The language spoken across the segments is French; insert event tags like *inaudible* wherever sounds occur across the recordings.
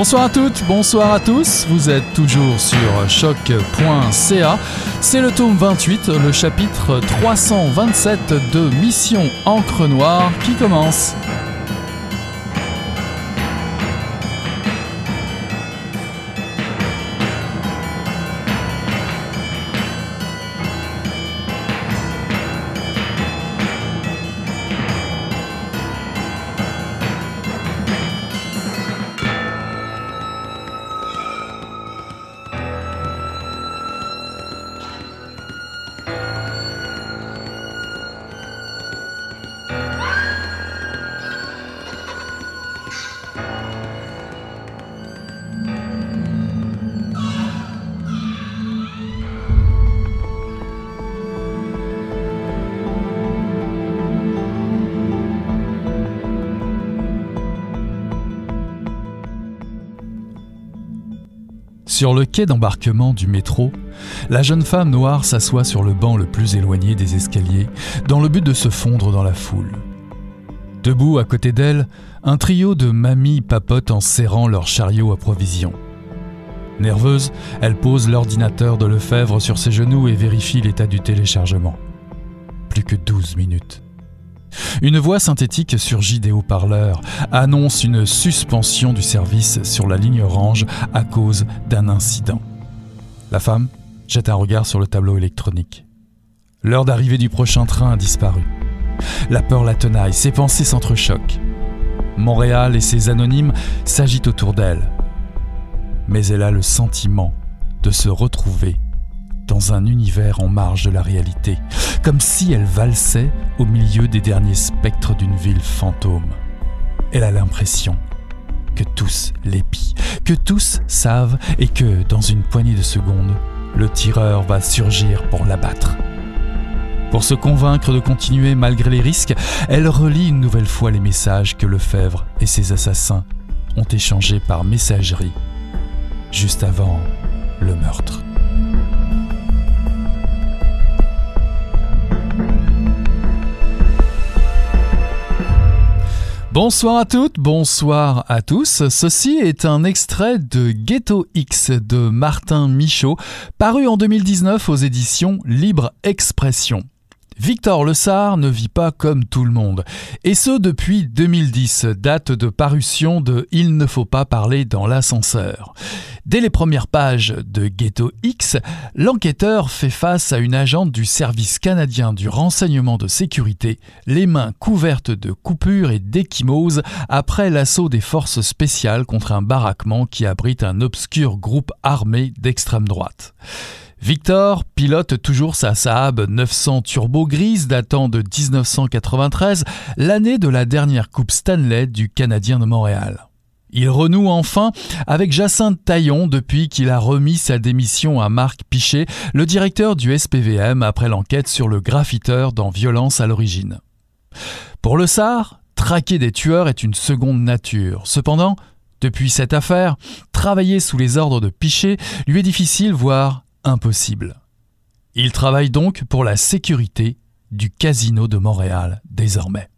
Bonsoir à toutes, bonsoir à tous, vous êtes toujours sur choc.ca. C'est le tome 28, le chapitre 327 de Mission Encre Noire qui commence. Sur le quai d'embarquement du métro, la jeune femme noire s'assoit sur le banc le plus éloigné des escaliers, dans le but de se fondre dans la foule. Debout à côté d'elle, un trio de mamies papotent en serrant leur chariot à provisions. Nerveuse, elle pose l'ordinateur de Lefebvre sur ses genoux et vérifie l'état du téléchargement. Plus que 12 minutes. Une voix synthétique surgit des haut-parleurs, annonce une suspension du service sur la ligne orange à cause d'un incident. La femme jette un regard sur le tableau électronique. L'heure d'arrivée du prochain train a disparu. La peur la tenaille, ses pensées s'entrechoquent. Montréal et ses anonymes s'agitent autour d'elle. Mais elle a le sentiment de se retrouver dans un univers en marge de la réalité, comme si elle valsait au milieu des derniers spectres d'une ville fantôme. Elle a l'impression que tous l'épient, que tous savent et que, dans une poignée de secondes, le tireur va surgir pour l'abattre. Pour se convaincre de continuer malgré les risques, elle relit une nouvelle fois les messages que Lefebvre et ses assassins ont échangés par messagerie juste avant le meurtre. Bonsoir à toutes, bonsoir à tous. Ceci est un extrait de Ghetto X de Martin Michaud, paru en 2019 aux éditions Libre Expression. Victor Le Sar ne vit pas comme tout le monde, et ce depuis 2010, date de parution de Il ne faut pas parler dans l'ascenseur. Dès les premières pages de Ghetto X, l'enquêteur fait face à une agente du service canadien du renseignement de sécurité, les mains couvertes de coupures et d'échymoses après l'assaut des forces spéciales contre un baraquement qui abrite un obscur groupe armé d'extrême droite. Victor pilote toujours sa Saab 900 turbo grise datant de 1993, l'année de la dernière Coupe Stanley du Canadien de Montréal. Il renoue enfin avec Jacinthe Taillon depuis qu'il a remis sa démission à Marc Pichet, le directeur du SPVM, après l'enquête sur le graffiteur dans Violence à l'origine. Pour le SAR, traquer des tueurs est une seconde nature. Cependant, depuis cette affaire, travailler sous les ordres de Pichet lui est difficile, voire impossible. Il travaille donc pour la sécurité du Casino de Montréal désormais.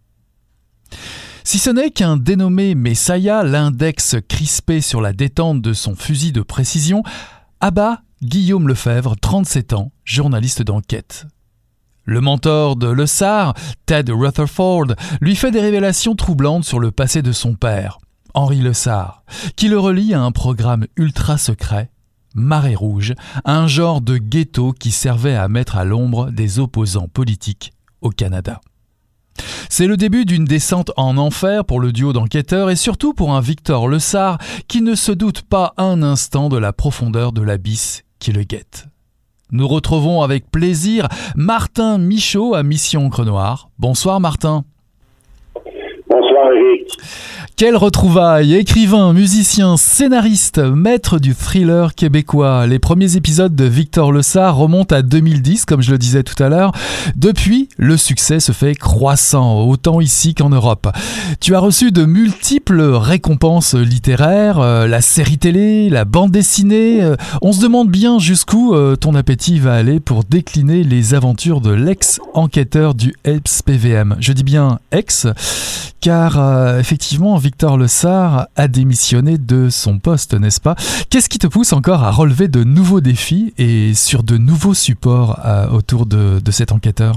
Si ce n'est qu'un dénommé Messiah, l'index crispé sur la détente de son fusil de précision, abat Guillaume Lefebvre, 37 ans, journaliste d'enquête. Le mentor de Le Sar, Ted Rutherford, lui fait des révélations troublantes sur le passé de son père, Henri Le Sar, qui le relie à un programme ultra secret Marée Rouge, un genre de ghetto qui servait à mettre à l'ombre des opposants politiques au Canada. C'est le début d'une descente en enfer pour le duo d'enquêteurs et surtout pour un Victor Lessard qui ne se doute pas un instant de la profondeur de l'abysse qui le guette. Nous retrouvons avec plaisir Martin Michaud à Mission Crenoir. Bonsoir Martin. Bonsoir Eric. Quel retrouvaille Écrivain, musicien, scénariste, maître du thriller québécois. Les premiers épisodes de Victor Lessard remontent à 2010, comme je le disais tout à l'heure. Depuis, le succès se fait croissant, autant ici qu'en Europe. Tu as reçu de multiples récompenses littéraires, euh, la série télé, la bande dessinée. Euh, on se demande bien jusqu'où euh, ton appétit va aller pour décliner les aventures de l'ex-enquêteur du SPVM. Je dis bien ex, car euh, effectivement, Victor Le a démissionné de son poste, n'est-ce pas? Qu'est-ce qui te pousse encore à relever de nouveaux défis et sur de nouveaux supports euh, autour de, cet enquêteur?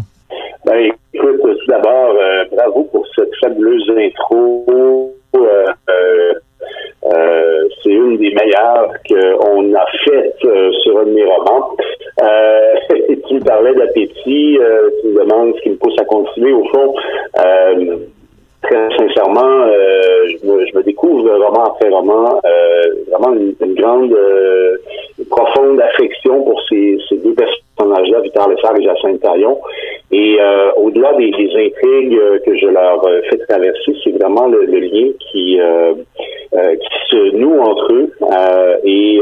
Ben, Écoute, tout d'abord, bravo pour cette fabuleuse intro. c'est une des meilleures qu'on a faites sur un de mes romans. *laughs* tu me parlais d'appétit, tu me demandes ce qui me pousse à continuer. Au fond, très sincèrement, euh, je, me, je, me, découvre roman après roman, euh, vraiment une, grande, euh, profonde affection pour ces, ces deux personnages-là, Victor Lessard et Jacinthe Taillon. Et au-delà des, des, intrigues que je leur fais traverser, c'est vraiment le, le, lien qui, qui se noue entre eux et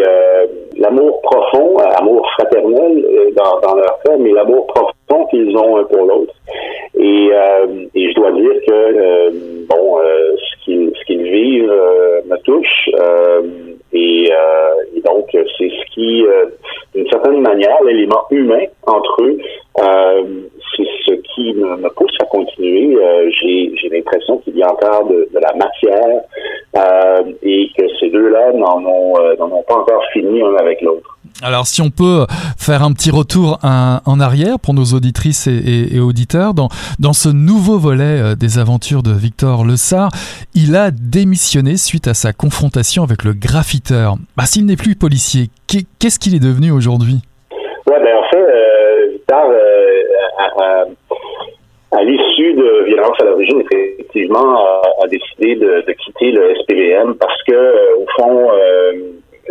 l'amour profond, amour fraternel dans, dans leur cas, mais l'amour profond qu'ils ont un pour l'autre. Et, et je dois dire que bon, euh, ce qu'ils vivent euh, me touche. Euh, et, donc, c'est ce qui, d'une certaine manière, l'élément humain entre eux, c'est ce qui me, pousse à continuer. J'ai l'impression qu'il y a encore de, la matière et que ces deux-là n'en ont, ont pas encore fini un avec l'autre. Alors si on peut faire un petit retour en arrière pour nos auditrices et, auditeurs, dans, dans ce nouveau volet euh, des aventures de Victor Le Sar, il a démissionné suite à sa confrontation avec le graffiteur. Bah, S'il n'est plus policier, qu'est-ce qu'il est devenu aujourd'hui? Ouais, ben en fait, euh, Victor, euh, à, l'issue de violence à l'origine, effectivement, a, décidé de, quitter le SPVM parce que, au fond,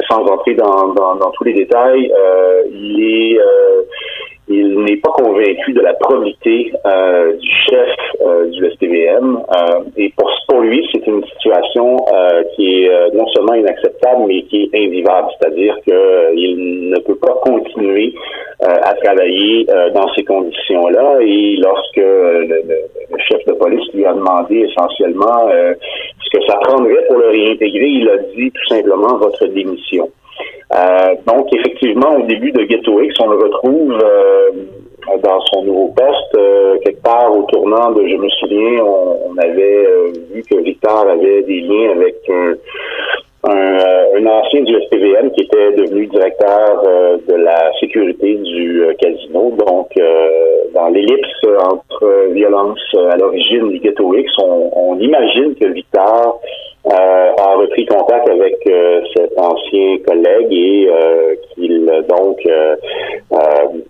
sans entrer dans, dans, dans tous les détails, euh, il est euh, il n'est pas convaincu de la probité euh, du chef euh, du SPVM euh, et pour, pour lui, c'est une situation euh, qui est non seulement inacceptable, mais qui est invivable, c'est-à-dire qu'il ne peut pas continuer à travailler dans ces conditions-là. Et lorsque le, le, chef de police lui a demandé essentiellement que ça prendrait pour le réintégrer, il a dit tout simplement votre démission. Euh, donc, effectivement, au début de Ghetto on le retrouve euh, dans son nouveau poste, euh, quelque part au tournant de, je me souviens, on, avait vu que Victor avait des liens avec un, ancien du SPVM qui était devenu directeur de la sécurité du casino. Donc, dans l'ellipse entre violence à l'origine du Ghetto X, on, on imagine que Victor euh, a repris contact avec euh, cet ancien collègue et euh, qu'il donc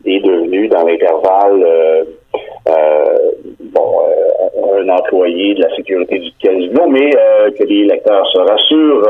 est devenu dans l'intervalle bon un employé de la sécurité du casino, mais que les lecteurs se rassurent,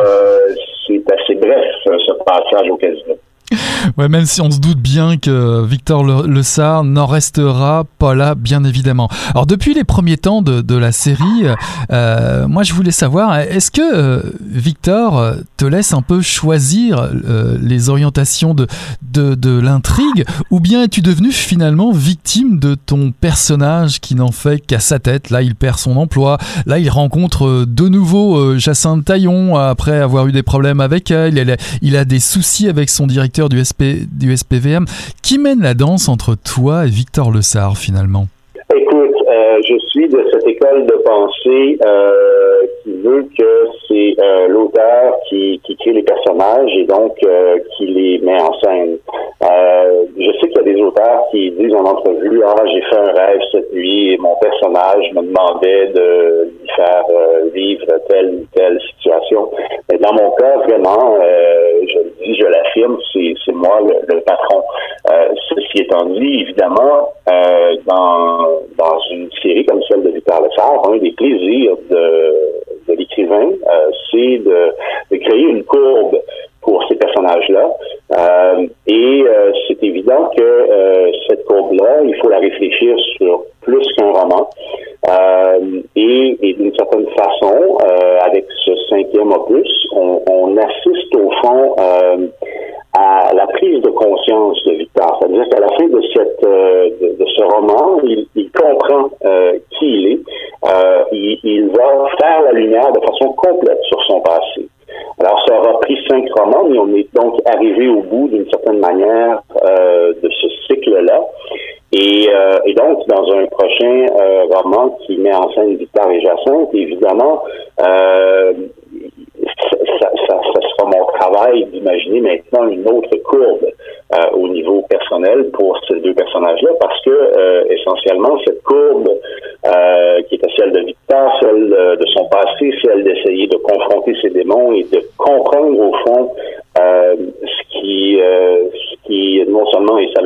c'est assez bref ce passage au casino. *laughs* Même si on se doute bien que Victor Le, le n'en restera pas là, bien évidemment. Alors, depuis les premiers temps de, la série, euh, moi je voulais savoir, est-ce que euh, Victor te laisse un peu choisir euh, les orientations de, de, de l'intrigue, ou bien es-tu devenu finalement victime de ton personnage qui n'en fait qu'à sa tête? Là, il perd son emploi, là, il rencontre de nouveau Jacinthe Taillon après avoir eu des problèmes avec elle, il a des soucis avec son directeur du, SP, du SPVM. Qui mène la danse entre toi et Victor Le Sar finalement? Écoute, euh, je suis de école de pensée euh, qui veut que c'est euh, l'auteur qui, qui, crée les personnages et donc qui les met en scène. je sais qu'il y a des auteurs qui disent en entrevue Ah, j'ai fait un rêve cette nuit et mon personnage me demandait de lui faire vivre telle ou telle situation. Mais dans mon cas, vraiment, je le dis, je l'affirme, c'est moi le, patron. ceci étant dit, évidemment, dans une série comme celle de Victor Lefebvre, un des plaisirs de, l'écrivain, euh, c'est de, créer une courbe pour ces personnages-là. Euh, et euh, c'est évident que cette courbe-là, il faut la réfléchir sur plus qu'un roman. et, et d'une certaine façon, avec ce cinquième opus, on, on assiste au fond à la prise de conscience de Victor. C'est-à-dire qu'à la fin de, cette, euh, de, ce roman, il, il comprend euh, qui il est. Euh, il, il, va faire la lumière de façon complète sur son passé. Alors, ça aura pris cinq romans, mais on est donc arrivé au bout d'une certaine manière de ce cycle-là. Et, donc, dans un prochain roman qui met en scène Victor et Jacinthe, évidemment, ça, ça, sera mon travail d'imaginer maintenant une autre courbe au niveau personnel pour ces deux personnages-là, parce que essentiellement cette courbe qui était celle de Victor, celle de son passé, celle d'essayer de confronter ses démons et de comprendre au fond euh, ce qui euh, ce qui non seulement est sa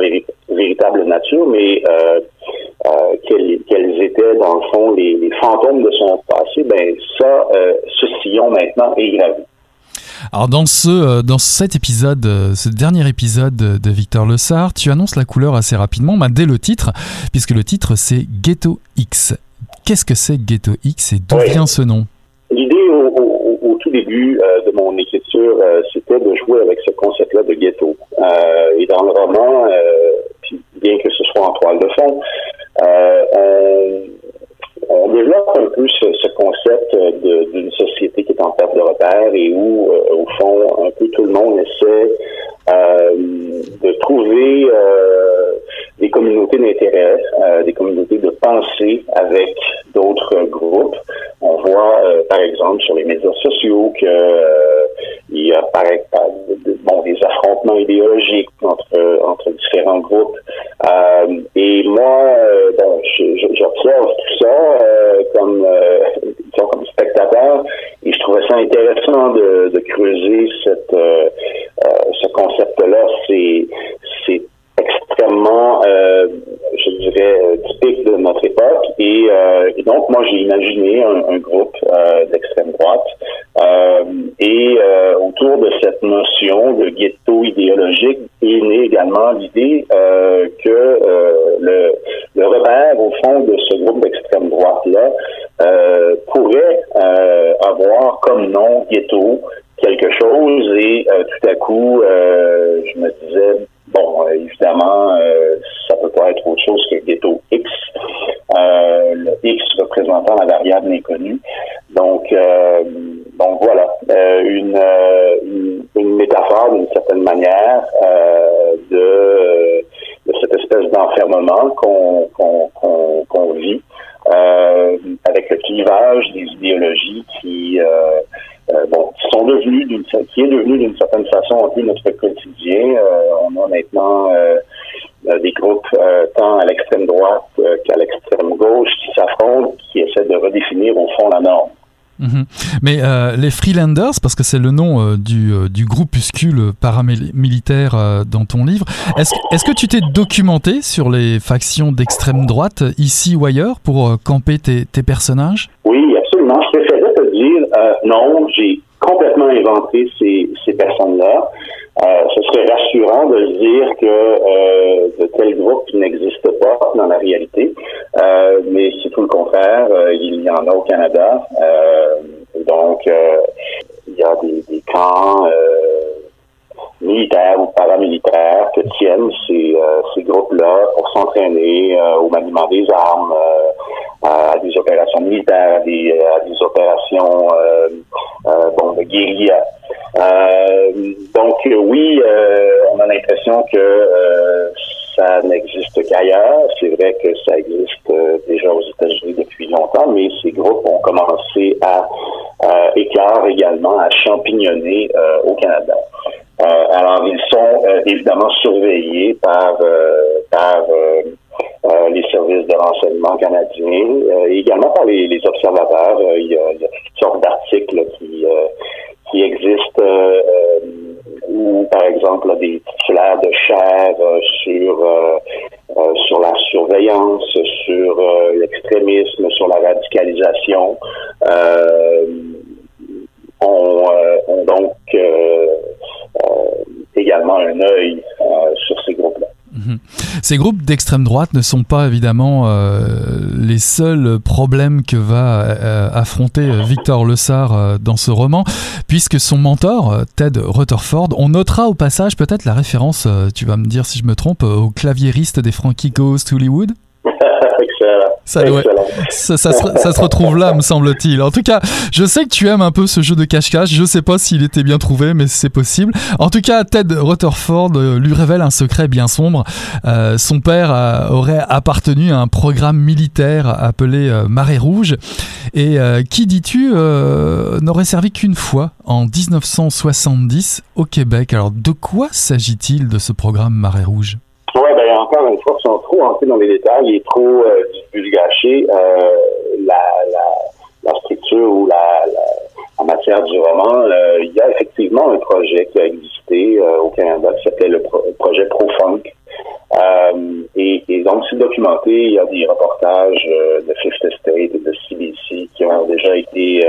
véritable nature, mais euh, quels, quels, étaient dans le fond les, les, fantômes de son passé, ben ça, ce sillon maintenant est gravé. Alors dans ce dans cet épisode, ce dernier épisode de Victor Le Sart, tu annonces la couleur assez rapidement, bah, dès le titre, puisque le titre c'est Ghetto X. Qu'est-ce que c'est Ghetto X et d'où vient ce nom? L'idée au, au, tout début de mon écriture, c'était de jouer avec ce concept-là de ghetto. Euh, et dans le roman, que ce soit en toile de fond, on, on, développe un peu ce, ce concept d'une société qui est en perte de repère et où, au fond, un peu tout le monde essaie de trouver des communautés d'intérêt, des communautés de pensée avec d'autres groupes. On voit, par exemple, sur les médias sociaux que il y a par bon, des affrontements idéologiques entre, entre différents groupes. Euh, et moi, euh, bon, j'observe tout ça euh, comme, euh, comme spectateur et je trouvais ça intéressant de, de creuser cette, euh, ce concept-là. C'est, extrêmement, je dirais, typique de notre époque. Et, et donc, moi, j'ai imaginé un, groupe d'extrême droite euh, et euh, autour de cette notion de ghetto idéologique est née également l'idée euh, que le, le, repère au fond de ce groupe d'extrême droite-là pourrait avoir comme nom ghetto quelque chose et tout à coup je me disais bon évidemment ça peut pas être autre chose que ghetto X. Le X représentant la variable inconnue. Donc donc voilà, euh, une, euh, une, une, métaphore d'une certaine manière euh, de, de, cette espèce d'enfermement qu'on qu'on vit avec le clivage des idéologies qui bon, qui sont devenues d'une qui est devenu d'une certaine façon un peu notre quotidien. on a maintenant des groupes tant à l'extrême droite qu'à l'extrême gauche qui s'affrontent, qui essaient de redéfinir au fond la norme. Mhm. Mais euh, les Freelanders, parce que c'est le nom euh, du, euh, du, groupuscule paramilitaire dans ton livre, est-ce est que tu t'es documenté sur les factions d'extrême droite, ici ou ailleurs, pour camper tes, tes, personnages? Oui, absolument. Je préférais te dire, non, j'ai complètement inventé ces, ces personnes-là. Ce serait rassurant de dire que de tels groupes n'existent pas dans la réalité. Euh, mais c'est tout le contraire. Euh, il y en a au Canada. Euh, donc, il y a des, des camps militaires ou paramilitaires que tiennent ces, ces groupes-là pour s'entraîner au maniement des armes, à des opérations militaires, à des, à des opérations bon, de guérilla. donc oui, on a l'impression que ça n'existe qu'ailleurs. C'est vrai que ça existe euh, déjà aux États-Unis depuis longtemps, mais ces groupes ont commencé à euh, éclore également, à champignonner euh, au Canada. Alors, ils sont évidemment surveillés par, par les services de renseignement canadiens, et également par les, les observateurs. Il y, a, il, y a, toutes sortes d'articles qui, qui existent ou par exemple des titulaires de chair euh, sur euh, euh, sur la surveillance, sur l'extrémisme, sur la radicalisation, ont, ont, donc également un œil sur ces groupes-là. Mhm. Ces groupes d'extrême droite ne sont pas évidemment euh, les seuls problèmes que va euh, affronter Victor Lessard euh, dans ce roman, puisque son mentor, Ted Rutherford, on notera au passage peut-être la référence, tu vas me dire si je me trompe, au claviériste des Frankie Goes to Hollywood *laughs* Excellent. Ça, ça, ça, se, ça, se, retrouve là, me semble-t-il. En tout cas, je sais que tu aimes un peu ce jeu de cache-cache. Je sais pas s'il était bien trouvé, mais c'est possible. En tout cas, Ted Rutherford euh, lui révèle un secret bien sombre. Euh, son père euh, aurait appartenu à un programme militaire appelé euh, Marée Rouge. Et qui, dis-tu, n'aurait servi qu'une fois en 1970 au Québec. Alors, de quoi s'agit-il de ce programme Marée Rouge? Oui, ben, encore une fois, sont trop entrés dans les détails et trop euh, divulgachés. Euh, la, la, structure ou la, en matière du roman, euh, il y a effectivement un projet qui a existé euh, au Canada qui s'appelait le projet ProFunk. Et, et, donc, c'est documenté. Il y a des reportages de Fifth Estate et de CBC qui ont déjà été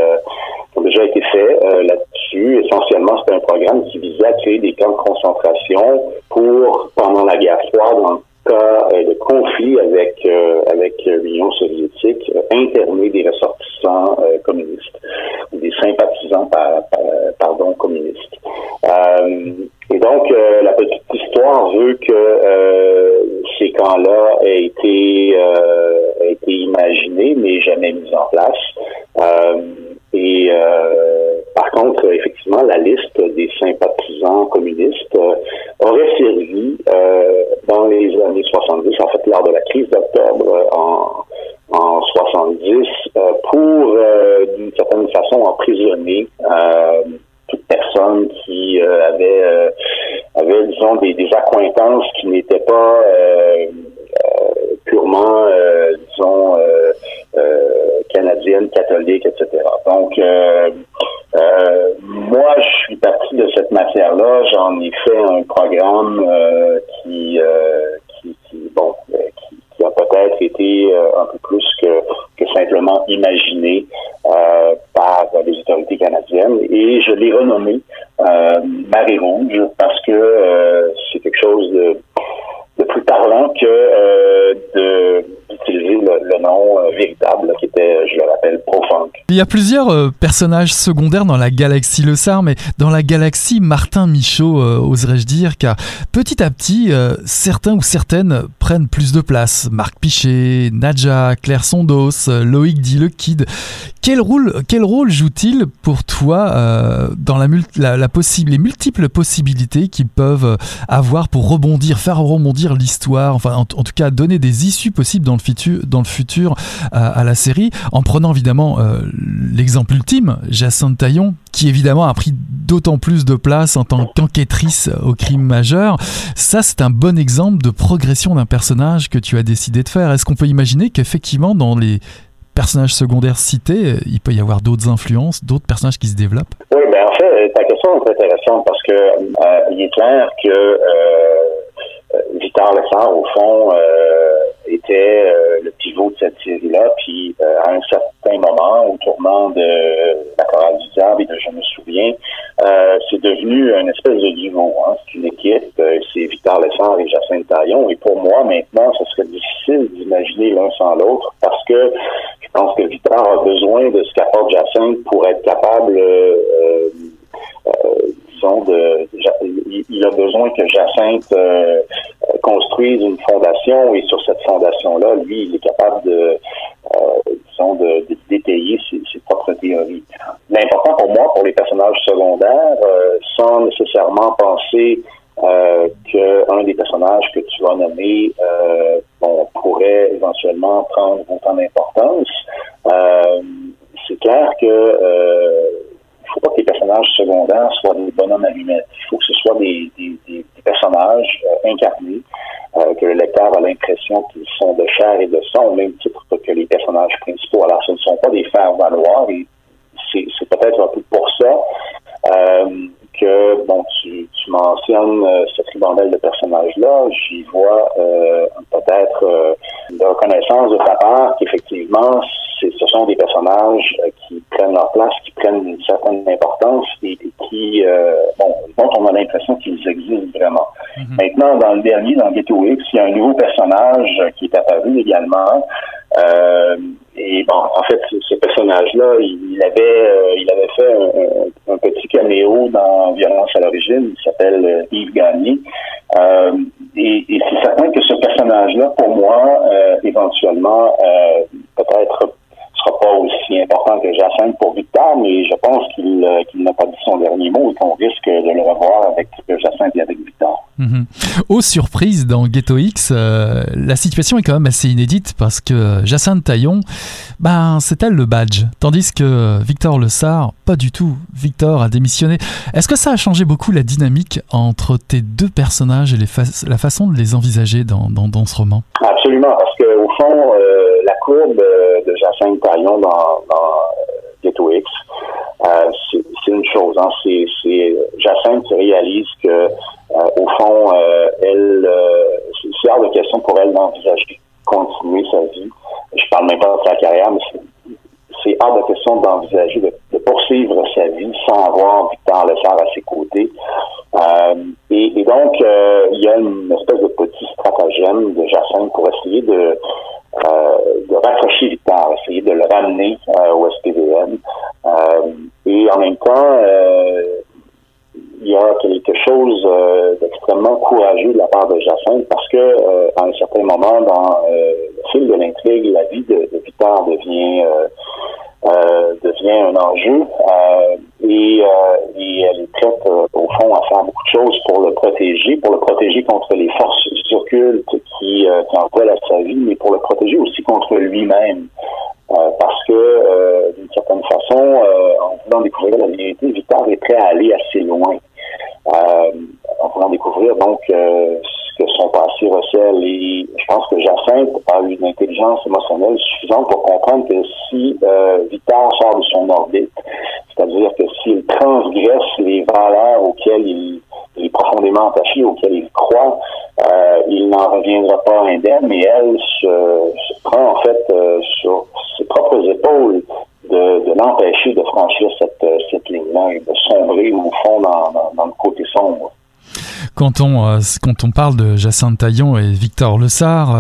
ont déjà été faits là-dessus. Essentiellement, c'était un programme qui visait à créer des camps de concentration pour, pendant la guerre froide, cas de conflit avec avec l'Union soviétique, interner des ressortissants communistes ou des sympathisants par, par, pardon communistes. Euh, et donc euh, la petite histoire veut que euh, ces camps-là aient été aient été imaginés mais jamais mis en place. Et par contre, effectivement, la liste des sympathisants communistes aurait servi dans les années 70, en fait, lors de la crise d'octobre en en 70 euh, pour, euh, d'une certaine façon, emprisonner euh, toute personne qui avait, avait, disons, des, des accointances qui n'étaient pas purement, disons, canadiennes, catholiques, etc. Donc, moi, je suis parti de cette matière-là. J'en ai fait un programme qui, qui, qui, bon, qui a peut-être été euh, un peu plus que, que simplement imaginé euh, par les autorités canadiennes. Et je l'ai renommé euh, Marée Rouge parce que euh, c'est quelque chose de, de, plus parlant que de d'utiliser le, le, nom véritable qui était, je le rappelle, Profunk. Il y a plusieurs euh, personnages secondaires dans la galaxie Le Sar, mais dans la galaxie Martin Michaud, euh, oserais-je dire, car petit à petit, euh, certains ou certaines prennent plus de place. Marc Pichet, Nadja, Claire Sondos, Loïc dit le Kid. Quel rôle, quel rôle joue-t-il pour toi euh, dans la, la, possible, les multiples possibilités qu'ils peuvent avoir pour rebondir, faire rebondir l'histoire, enfin en, tout cas donner des issues possibles dans le futur, dans le futur à, à la série, en prenant évidemment euh, l'exemple ultime, Jacinthe Taillon, qui évidemment a pris d'autant plus de place en tant qu'enquêtrice au crime majeur. Ça, c'est un bon exemple de progression d'un personnage que tu as décidé de faire. Est-ce qu'on peut imaginer qu'effectivement, dans les personnages secondaires cités, il peut y avoir d'autres influences, d'autres personnages qui se développent? Oui, ben en fait, ta question est intéressante parce que euh, il est clair que euh, Victor Lessard, au fond, euh, était euh, le pivot de cette série-là. Puis euh, à un certain moment, au tournant de la chorale du diable et de Je me souviens, euh, c'est devenu une espèce de duo. Hein. C'est une équipe. c'est Victor Lessard et Jacinthe Taillon. Et pour moi, maintenant, ce serait difficile d'imaginer l'un sans l'autre parce que je pense que Victor a besoin de ce qu'apporte Jacinthe pour être capable il a besoin que Jacinthe euh, construise une fondation et sur cette fondation-là, lui, il est capable de, euh, disons, de, détailler ses, propres théories. L'important pour moi, pour les personnages secondaires, euh, sans nécessairement penser qu'un des personnages que tu euh, bon, pourrait éventuellement prendre autant d'importance, c'est clair que faut pas que les personnages secondaires soient des bonhommes allumettes. Il faut que ce soit des, des, des, des personnages euh, incarnés, euh, que le lecteur a l'impression qu'ils sont de chair et de sang, au même titre que les personnages principaux. Alors, ce ne sont pas des faire-valoir, et c'est peut-être un peu pour ça euh, que, bon, tu, tu mentionnes euh, cette ribambelle de personnages-là. J'y vois euh, peut-être euh, une reconnaissance de ta part qu'effectivement, ce sont des personnages qui prennent leur place, qui prennent une certaine importance et, et qui, bon, dont on a l'impression qu'ils existent vraiment. Mm -hmm. Maintenant, dans le dernier, dans Ghetto X, il y a un nouveau personnage qui est apparu également. Euh, et bon, en fait, ce personnage-là, il avait, euh, il avait fait un, petit caméo dans Violence à l'origine. Il s'appelle Yves Gagné. Euh, et, et c'est certain que ce personnage-là, pour moi, éventuellement, peut-être sera pas aussi important que Jacinthe pour Victor, mais je pense qu'il n'a pas dit son dernier mot et qu'on risque de le revoir avec Jacinthe et avec Victor. Mhm. Aux surprises, dans Ghetto X, euh, la situation est quand même assez inédite parce que Jacinthe Taillon, ben, c'est elle le badge. Tandis que Victor Le Sart, pas du tout. Victor a démissionné. Est-ce que ça a changé beaucoup la dynamique entre tes deux personnages et la façon de les envisager dans, dans, ce roman? Absolument, parce qu'au fond, euh, la courbe de Jacinthe Taillon dans, dans Ghetto X, euh, c'est une chose. Hein. C'est Jacinthe qui réalise que euh, au fond, euh, elle, euh, c'est hors de question pour elle d'envisager continuer sa vie. Je parle même pas de sa carrière, mais c'est hors de question d'envisager de, poursuivre sa vie sans avoir Victor Lessard à ses côtés. et, donc, il y a une espèce de petit stratagème de Jacinthe pour essayer de, de raccrocher Victor, essayer de le ramener au SPVM. et en même temps, il y a quelque chose euh, d'extrêmement courageux de la part de Jacinthe parce que euh, à un certain moment dans euh, le fil de l'intrigue, la vie de, de Victor devient devient un enjeu et, et, elle est prête au fond à faire beaucoup de choses pour le protéger, pour le protéger contre les forces occultes qui, qui en veulent à sa vie, mais pour le protéger aussi contre lui-même. parce que d'une certaine façon, en voulant découvrir la vérité, Victor est prêt à aller assez loin euh, en voulant découvrir donc euh, ce que son passé recèle. Et je pense que Jacinthe a eu une intelligence émotionnelle suffisante pour comprendre que si euh, Victor sort de son orbite, c'est-à-dire que s'il transgresse les valeurs auxquelles il, est profondément attaché, auxquelles il croit, euh, il n'en reviendra pas indemne, mais elle se, prend en fait euh, sur ses propres épaules de, l'empêcher de franchir cette, euh, cette ligne-là et de sombrer au fond dans, le côté sombre. Quand on, euh, quand on parle de Jacinthe Taillon et Victor Lessard,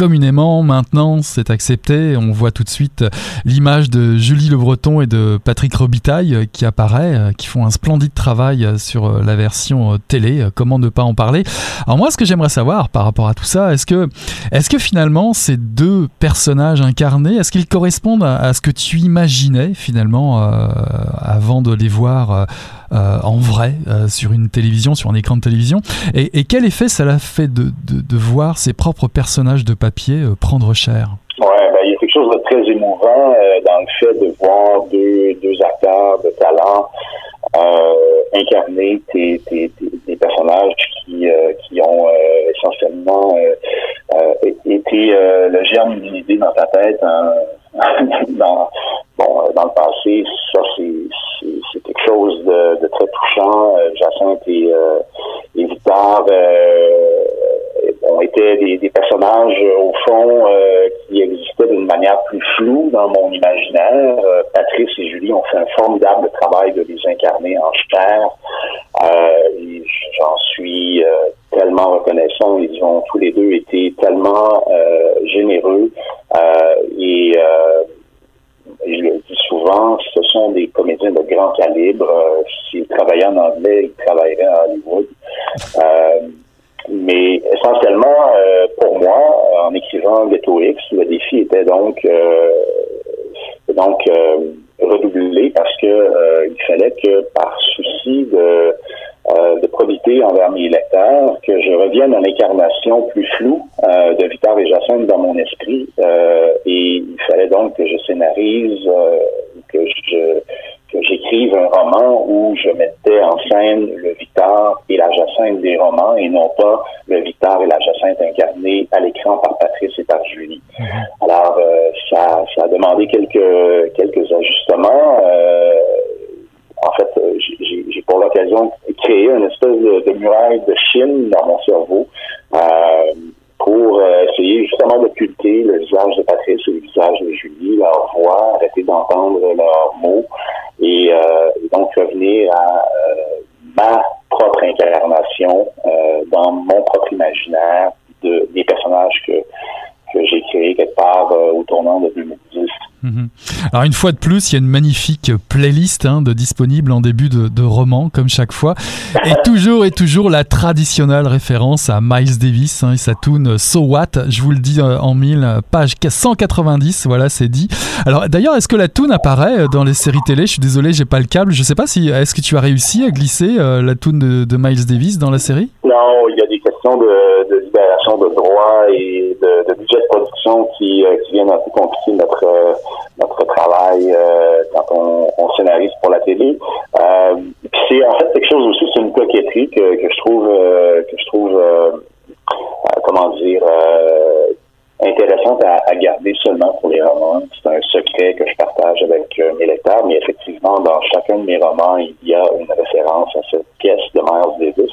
communément, maintenant, c'est accepté. On voit tout de suite l'image de Julie Le Breton et de Patrick Robitaille euh, qui apparaît, euh, qui font un splendide travail euh, sur la version télé. Comment ne pas en parler? Alors moi, ce que j'aimerais savoir par rapport à tout ça, est-ce que, est-ce que finalement ces deux personnages incarnés, est-ce qu'ils correspondent à, ce que tu imaginais finalement avant de les voir en vrai sur une télévision, sur un écran de télévision et, quel effet ça l'a fait de, de, voir ses propres personnages de papier euh, prendre cher? Oui, ben, il y a quelque chose de très émouvant euh, dans le fait de voir deux, deux acteurs de talent euh, incarner des, personnages qui, qui ont essentiellement été le germe d'une idée dans ta tête hein, *laughs* dans, bon, dans le passé. Ça, c'est quelque chose de, très touchant. Jacinthe et, et Victor ont été des, des, personnages, euh, au fond, euh, qui existaient d'une manière plus floue dans mon imaginaire. Euh, Patrice et Julie ont fait un formidable travail de les incarner en chair. J'en suis tellement reconnaissant. Ils ont tous les deux été tellement généreux et je le dis souvent, ce sont des comédiens de grand calibre. S'ils travaillaient en anglais, ils travailleraient à Hollywood. Mais essentiellement, euh, pour moi, en écrivant Ghetto X, le défi était donc euh, donc euh, redoublé parce que il fallait que par souci de de probité envers mes lecteurs, que je revienne à l'incarnation plus floue de Victor et Jacinthe dans mon esprit. et il fallait donc que je scénarise, que je que j'écrive un roman où je mettais en scène le Victor et la Jacinthe des romans et non pas le Victor et la Jacinthe incarnés à l'écran par Patrice et par Julie. Mhm. Alors, euh, ça, ça a demandé quelques, quelques ajustements. Euh, en fait, euh, j'ai pour l'occasion créé une espèce de, de, muraille de Chine dans mon cerveau pour essayer justement d'occulter le visage de Patrice et le visage de Julie, leur voix, arrêter d'entendre leurs mots et, euh, donc revenir à euh, ma propre incarnation euh, dans mon propre imaginaire de, des personnages que, que j'ai créé quelque part au tournant de 2010. Mhm. Alors une fois de plus, il y a une magnifique playlist hein, de disponible en début de, roman, comme chaque fois, et toujours et toujours la traditionnelle référence à Miles Davis hein, et sa tune So What. Je vous le dis euh, en mille, page 190, voilà, c'est dit. Alors d'ailleurs, est-ce que la tune apparaît dans les séries télé? Je suis désolé, j'ai pas le câble. Je sais pas si est-ce que tu as réussi à glisser euh, la tune de, Miles Davis dans la série? Non, il y a des questions de de droits et de, budget de production qui, euh, qui viennent un peu compliquer notre notre travail euh, quand on, on, scénarise pour la télé. Euh, c'est en fait quelque chose aussi, c'est une coquetterie que, que je trouve que je trouve comment dire intéressante à, à, garder seulement pour les romans. C'est un secret que je partage avec mes lecteurs, mais effectivement, dans chacun de mes romans, il y a une référence à cette pièce de Miles Davis.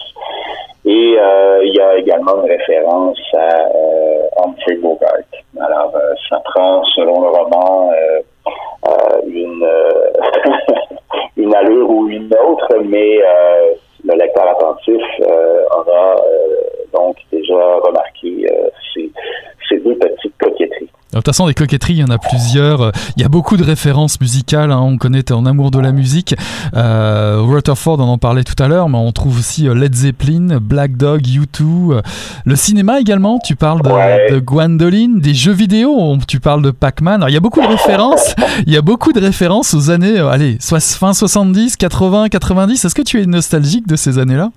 Et euh, il y a également une référence à euh, Humphrey Bogart. Alors, euh, ça prend, selon le roman, euh, euh une, *laughs* une allure ou une autre, mais le lecteur attentif aura donc déjà remarqué ces, deux petites coquetteries. De toute façon, des coquetteries, il y en a plusieurs. Il y a beaucoup de références musicales. Hein. On connaît en amour de la musique. Euh, Rutherford, on en parlait tout à l'heure, mais on trouve aussi euh, Led Zeppelin, Black Dog, U2. Euh, le cinéma également, tu parles de, de Gwendoline. Des jeux vidéo, tu parles de Pac-Man. Il y a beaucoup de références. il y a beaucoup de références aux années, allez, soit fin 70, 80, 90. Est-ce que tu es nostalgique de ces années-là?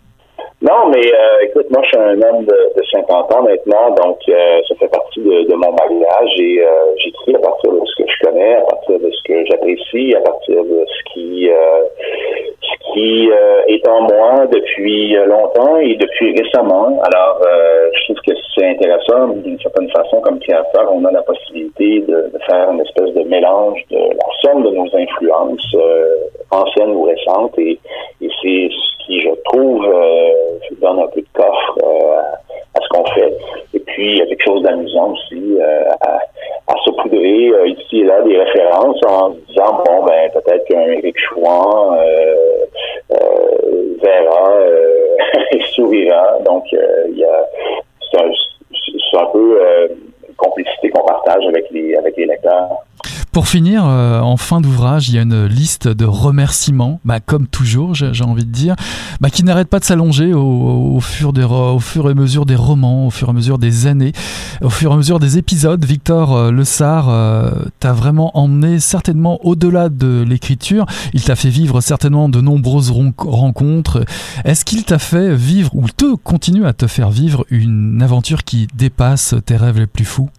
Non, mais euh, écoute, moi, je suis un homme de, de 50 ans maintenant, donc euh, ça fait partie de, de mon bagage et euh, j'écris à partir de ce que je connais, à partir de ce que j'apprécie, à partir de ce qui, euh, qui euh, est en moi depuis longtemps et depuis récemment. Alors, je trouve que c'est intéressant, d'une certaine façon, comme créateur, on a la possibilité de, de, faire une espèce de mélange de la somme de nos influences anciennes ou récentes et, et c'est ce qui, je trouve, donne un peu de coffre euh, ce qu'on fait. Et puis, il y a quelque chose d'amusant aussi euh, à, à saupoudrer euh, ici et là des références en disant, bon, ben peut-être qu'un Eric Chouan verra *laughs* et sourira. Donc, il y a c'est un, un, peu une complicité qu'on partage avec les, avec les lecteurs. Pour finir, euh, en fin d'ouvrage, il y a une liste de remerciements, bah, comme toujours, j'ai envie de dire, bah, qui n'arrête pas de s'allonger au, fur et à mesure des romans, au fur et à mesure des années, au fur et à mesure des épisodes. Victor euh, Le Sar euh, t'a vraiment emmené certainement au-delà de l'écriture. Il t'a fait vivre certainement de nombreuses rencontres. Est-ce qu'il t'a fait vivre ou te continue à te faire vivre une aventure qui dépasse tes rêves les plus fous?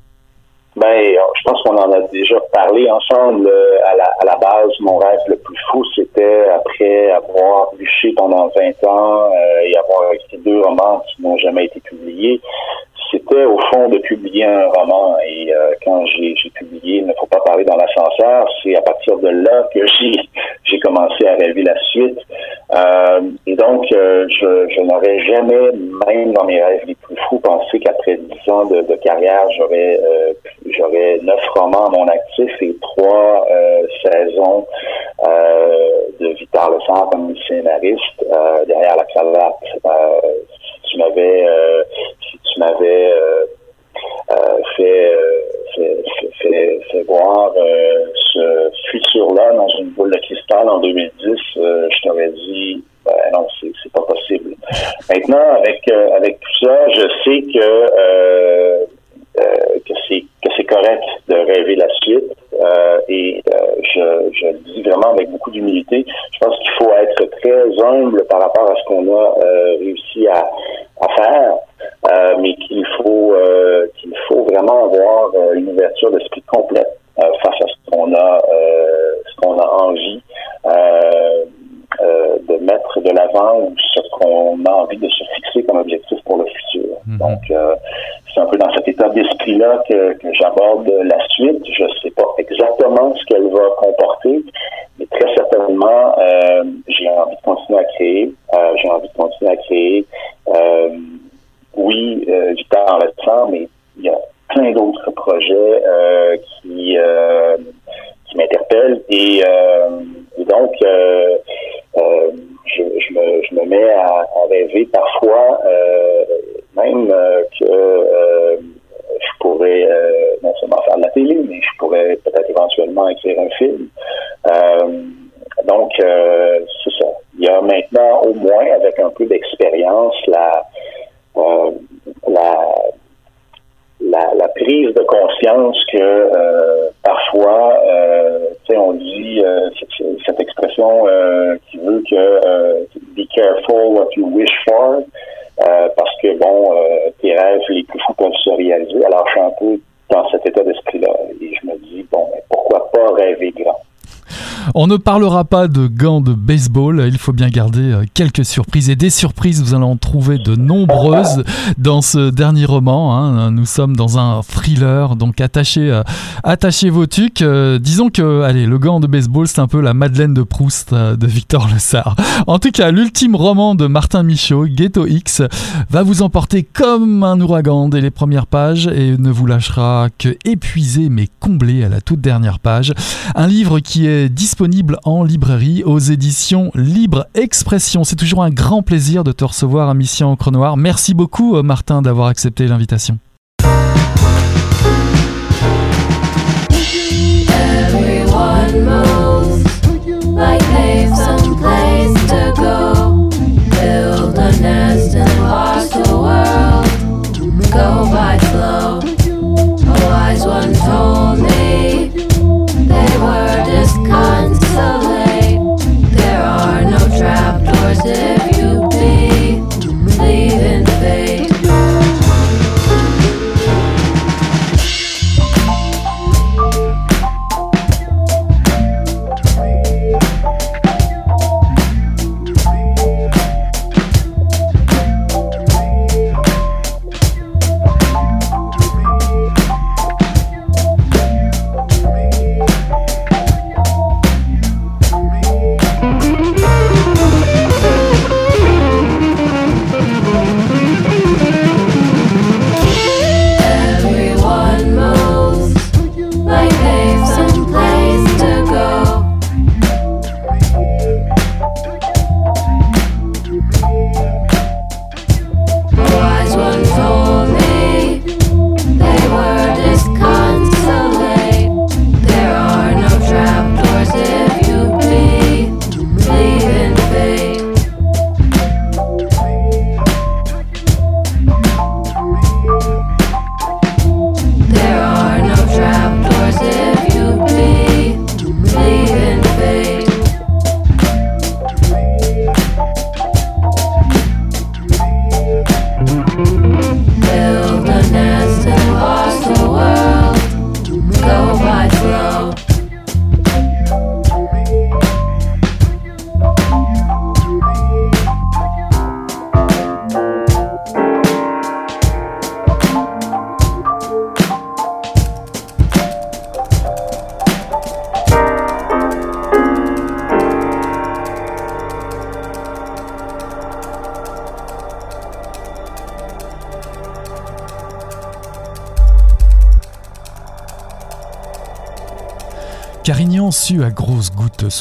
Ben, je pense qu'on en a déjà parlé ensemble. Euh, à, la, à la base, mon rêve le plus fou, c'était après avoir bûché pendant 20 ans euh, et avoir écrit deux romans qui n'ont jamais été publiés. C'était au fond de publier un roman. Et euh, quand j'ai publié Il ne faut pas parler dans l'ascenseur, c'est à partir de là que *laughs* j'ai commencé à rêver la suite. Euh, et donc, euh, je, je n'aurais jamais, même dans mes rêves les plus fous, pensé qu'après dix ans de, de carrière, j'aurais j'aurais mon actif et trois euh, saisons de Victor Le comme scénariste derrière la cravate. si tu m'avais si tu m'avais fait, fait, fait, fait, voir ce futur-là dans une boule de cristal en 2010, je t'aurais dit ben non, c'est pas possible. Maintenant, avec avec tout ça, je sais que euh, que c'est que c'est correct de rêver la suite euh, et je, je le dis vraiment avec beaucoup d'humilité. Je pense qu'il faut être très humble par rapport à ce qu'on a réussi à, à faire, mais qu'il faut qu'il faut vraiment avoir une ouverture d'esprit complète face à ce qu'on a ce qu'on a envie euh, de mettre de l'avant ou ce qu'on a envie de se fixer comme objectif pour le futur. Mhm. Donc, euh, c'est un peu dans cet état d'esprit-là que, que j'aborde la suite. Je ne sais pas exactement ce qu'elle va comporter, mais très certainement, euh, j'ai envie de continuer à créer. Euh, j'ai envie de continuer à créer. Euh, oui, euh, Victor en mais il y a plein d'autres projets qui, qui m'interpellent et, et donc euh, je, je, me, je, me, mets à, à rêver parfois euh, même euh, que je pourrais faire de la télé, mais je pourrais peut-être éventuellement écrire un film. Euh, donc, euh, c'est ça. Il y a maintenant, au moins, avec un peu d'expérience, la, euh, la, la, la, prise de conscience que euh, parfois, euh, tu sais, on dit euh, cette, cette, expression euh, qui veut que be careful what you wish for, parce que bon, tes rêves les plus fous peuvent se réaliser. Alors, je suis un peu dans cet état d'esprit-là et je me dis bon, ben, pourquoi pas rêver grand. On ne parlera pas de gants de baseball, il faut bien garder euh, quelques surprises. Et des surprises, vous allez en trouver de nombreuses dans ce dernier roman. Hein. Nous sommes dans un thriller, donc attachez, euh, attachez vos tucs. Euh, disons que, allez, le gant de baseball, c'est un peu la Madeleine de Proust de Victor Le Sart. En tout cas, l'ultime roman de Martin Michaud, Ghetto X, va vous emporter comme un ouragan dès les premières pages et ne vous lâchera que épuisé mais comblé à la toute dernière page. Un livre qui est disponible en librairie aux éditions Libre Expression. C'est toujours un grand plaisir de te recevoir à Mission Encre Noire. Merci beaucoup euh, Martin d'avoir accepté l'invitation.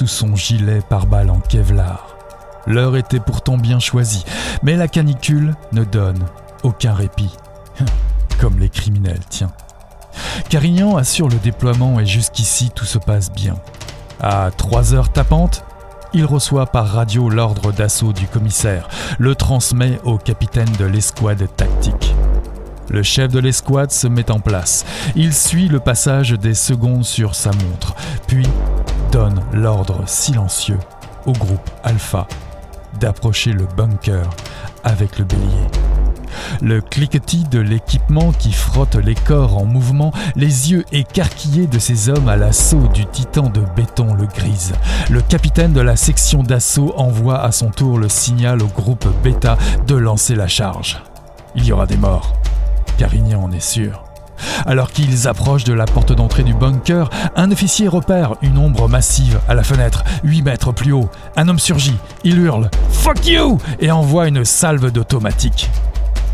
Son gilet par balle en Kevlar. L'heure était pourtant bien choisie, mais la canicule ne donne aucun répit. *laughs* Comme les criminels, tiens. Carignan assure le déploiement et jusqu'ici tout se passe bien. À 3 heures tapantes, il reçoit par radio l'ordre d'assaut du commissaire, le transmet au capitaine de l'escouade tactique. Le chef de l'escouade se met en place. Il suit le passage des secondes sur sa montre, puis donne l'ordre silencieux au groupe Alpha d'approcher le bunker avec le bélier. Le cliquetis de l'équipement qui frotte les corps en mouvement, les yeux écarquillés de ces hommes à l'assaut du titan de béton le grise. Le capitaine de la section d'assaut envoie à son tour le signal au groupe Beta de lancer la charge. Il y aura des morts. Carignan en est sûr. Alors qu'ils approchent de la porte d'entrée du bunker, un officier repère une ombre massive à la fenêtre, 8 mètres plus haut. Un homme surgit, il hurle Fuck you et envoie une salve d'automatique.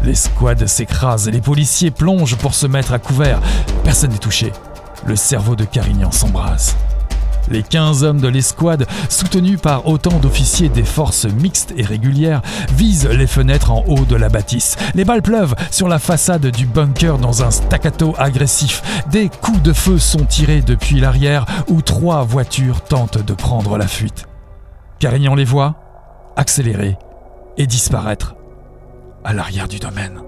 L'escouade s'écrase et les policiers plongent pour se mettre à couvert. Personne n'est touché. Le cerveau de Carignan s'embrase. Les 15 hommes de l'escouade, soutenus par autant d'officiers des forces mixtes et régulières, visent les fenêtres en haut de la bâtisse. Les balles pleuvent sur la façade du bunker dans un staccato agressif. Des coups de feu sont tirés depuis l'arrière où trois voitures tentent de prendre la fuite. Carignan les voit accélérer et disparaître à l'arrière du domaine.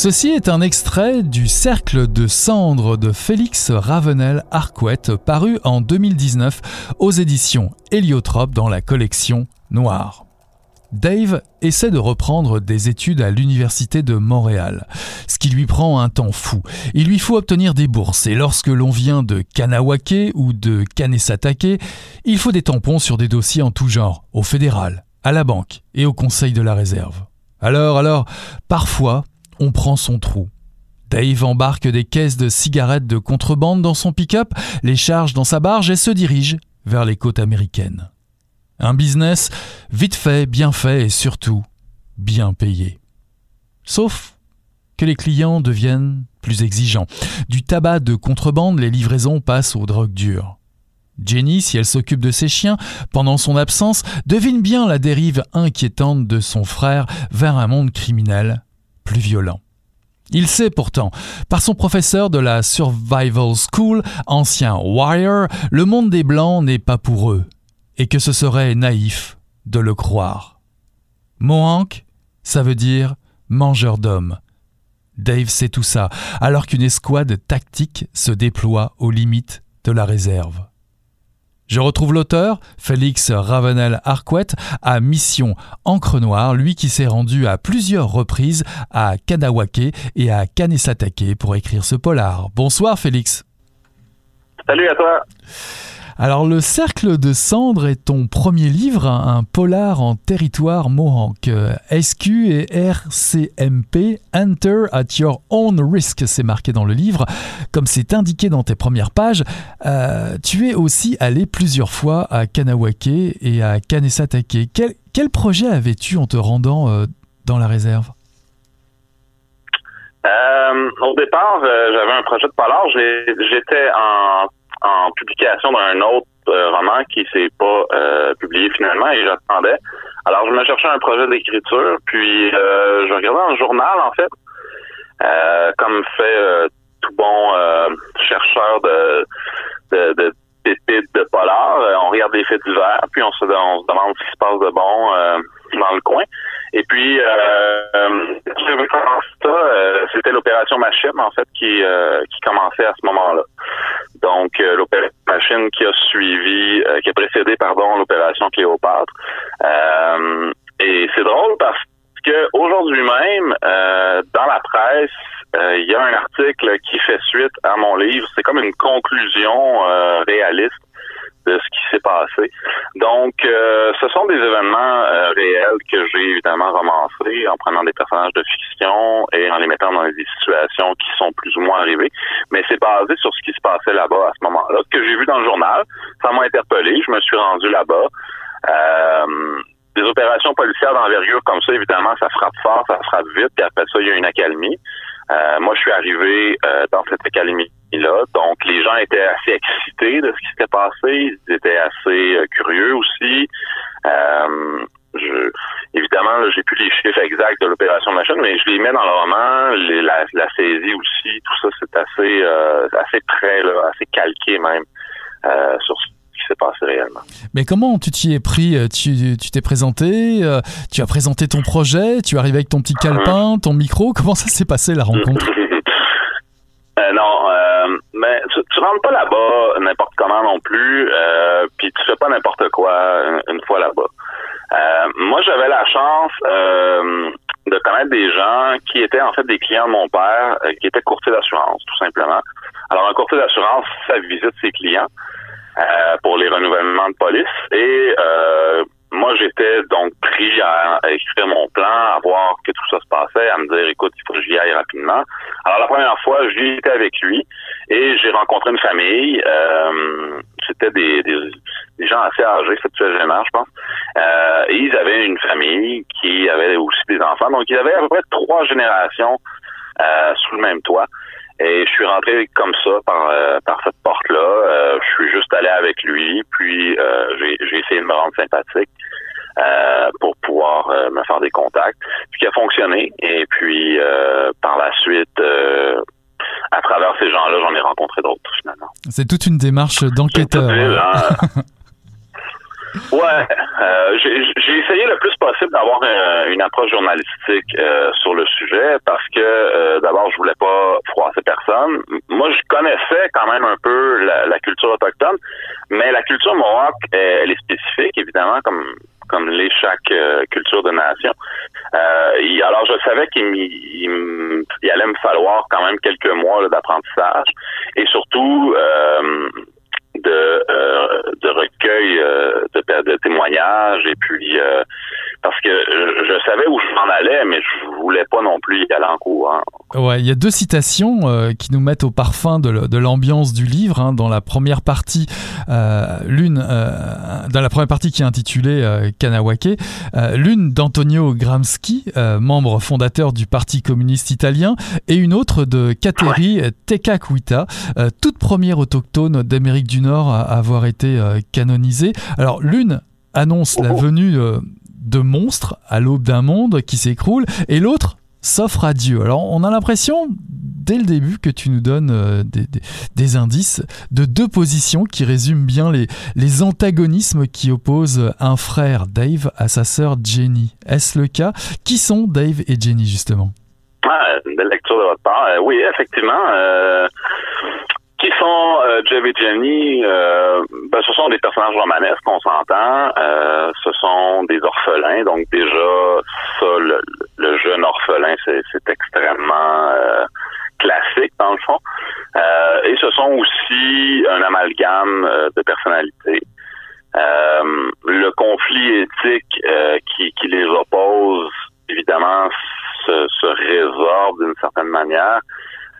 Ceci est un extrait du Cercle de cendres de Félix Ravenel Arquette paru en 2019 aux éditions Héliotrope dans la collection Noire. Dave essaie de reprendre des études à l'Université de Montréal, ce qui lui prend un temps fou. Il lui faut obtenir des bourses et lorsque l'on vient de Kanawake ou de Kanesatake, il faut des tampons sur des dossiers en tout genre, au fédéral, à la banque et au conseil de la réserve. Alors, alors, parfois, on prend son trou. Dave embarque des caisses de cigarettes de contrebande dans son pick-up, les charge dans sa barge et se dirige vers les côtes américaines. Un business vite fait, bien fait et surtout bien payé. Sauf que les clients deviennent plus exigeants. Du tabac de contrebande, les livraisons passent aux drogues dures. Jenny, si elle s'occupe de ses chiens pendant son absence, devine bien la dérive inquiétante de son frère vers un monde criminel plus violent. Il sait pourtant, par son professeur de la Survival School, ancien Wire, le monde des Blancs n'est pas pour eux, et que ce serait naïf de le croire. Mohawk, ça veut dire mangeur d'hommes. Dave sait tout ça, alors qu'une escouade tactique se déploie aux limites de la réserve. Je retrouve l'auteur, Félix Ravenel Arquette, à Mission Encre Noire, lui qui s'est rendu à plusieurs reprises à Kanawake et à Kanesatake pour écrire ce polar. Bonsoir Félix. Salut à toi. Alors, Le Cercle de Cendres est ton premier livre, un polar en territoire Mohawk. SQ et RCMP, Enter at Your Own Risk, c'est marqué dans le livre. Comme c'est indiqué dans tes premières pages, euh, tu es aussi allé plusieurs fois à Kanawake et à Kanesatake. Quel, projet avais-tu en te rendant euh, dans la réserve? Euh, au départ, j'avais un projet de polar. J'étais en en publication d'un autre euh, roman qui s'est pas euh, publié finalement et j'attendais. Alors je me cherchais un projet d'écriture, puis euh, je regardais un journal en fait, comme fait tout bon chercheur de de, de pépites de polar. on regarde les faits divers, puis on se, demande ce qui se passe de bon dans le coin. Et puis, euh, euh, c'était l'opération Machine, en fait, qui, euh, qui commençait à ce moment-là. Euh, l'opération qui a suivi, qui a précédé, pardon, l'opération Cléopâtre. et c'est drôle parce que aujourd'hui même, dans la presse, il y a un article qui fait suite à mon livre. C'est comme une conclusion réaliste de ce qui s'est passé. Donc, euh, ce sont des événements euh, réels que j'ai évidemment romancés en prenant des personnages de fiction et en les mettant dans des situations qui sont plus ou moins arrivées. Mais c'est basé sur ce qui se passait là-bas à ce moment-là, que j'ai vu dans le journal. Ça m'a interpellé. Je me suis rendu là-bas. Euh, des opérations policières d'envergure comme ça, évidemment, ça frappe fort, ça frappe vite, puis après ça, il y a une accalmie. Moi, je suis arrivé dans cette accalmie là. Donc, les gens étaient assez excités de ce qui s'était passé. Ils étaient assez euh, curieux aussi. Euh, je, évidemment, j'ai plus les chiffres exacts de l'opération Machine, mais je les mets dans le roman. la, saisie aussi, tout ça, c'est assez, euh, assez près, là, assez calqué même sur ce s'est passé réellement. Mais comment tu t'y es pris Tu t'es présenté, tu as présenté ton projet, tu es arrivé avec ton petit calepin, ton micro. *laughs* Comment ça s'est passé la rencontre? *laughs* Non, mais tu, tu rentres pas là-bas n'importe comment non plus, euh, puis tu fais pas n'importe quoi une, fois là-bas. Euh, moi, j'avais la chance euh, de connaître des gens qui étaient en fait des clients de mon père, euh, qui étaient courtiers d'assurance, tout simplement. Alors, un courtier d'assurance, ça visite ses clients pour les renouvellements de police et moi, j'étais donc pris à, écrire mon plan, à voir que tout ça se passait, à me dire, écoute, il faut que j'y aille rapidement. Alors, la première fois, j'y étais avec lui et j'ai rencontré une famille. Euh, C'était des, des, gens assez âgés, septuagénaires, je pense. Euh, et ils avaient une famille qui avait aussi des enfants. Donc, ils avaient à peu près trois générations euh, sous le même toit. Et je suis rentré comme ça par, euh, par cette porte-là. Euh, je suis juste allé avec lui, puis euh, j'ai essayé de me rendre sympathique pour pouvoir me faire des contacts, ce qui a fonctionné. Et puis par la suite, à travers ces gens-là, j'en ai rencontré d'autres finalement. C'est toute une démarche d'enquêteur. *laughs* Ouais, euh, j'ai essayé le plus possible d'avoir euh, une approche journalistique euh, sur le sujet parce que d'abord je voulais pas froisser personne. Moi, je connaissais quand même un peu la, culture autochtone, mais la culture mohawk, elle est spécifique évidemment comme comme l'est chaque culture de nation. alors je savais qu'il il, allait me falloir quand même quelques mois d'apprentissage et surtout de, euh, de recueil euh, de, de, témoignages et puis euh, parce que je, savais où je m'en allais, mais je voulais pas non plus y aller en courant. Ouais, il y a deux citations qui nous mettent au parfum de l'ambiance du livre. Hein, dans la première partie, l'une dans la première partie qui est intitulée Kanawake, l'une d'Antonio Gramsci, membre fondateur du Parti communiste italien, et une autre de Kateri Tekakwita, toute première autochtone d'Amérique du Nord à avoir été euh, canonisé. Alors l'une annonce la venue euh, de monstres à l'aube d'un monde qui s'écroule, et l'autre s'offre à Dieu. Alors on a l'impression dès le début que tu nous donnes euh, des, indices de deux positions qui résument bien les, les antagonismes qui opposent un frère Dave à sa sœur Jenny. Est-ce le cas? Qui sont Dave et Jenny justement? Ah, une belle lecture de votre part. oui, effectivement. Qui sont euh, Jeff et Jenny? Euh, ben, ce sont des personnages romanesques, on s'entend. Euh, ce sont des orphelins, donc déjà, ça, le, jeune orphelin, c'est, extrêmement euh, classique dans le fond. et ce sont aussi un amalgame de personnalités. le conflit éthique qui, qui les oppose, évidemment, se, se résorbe d'une certaine manière.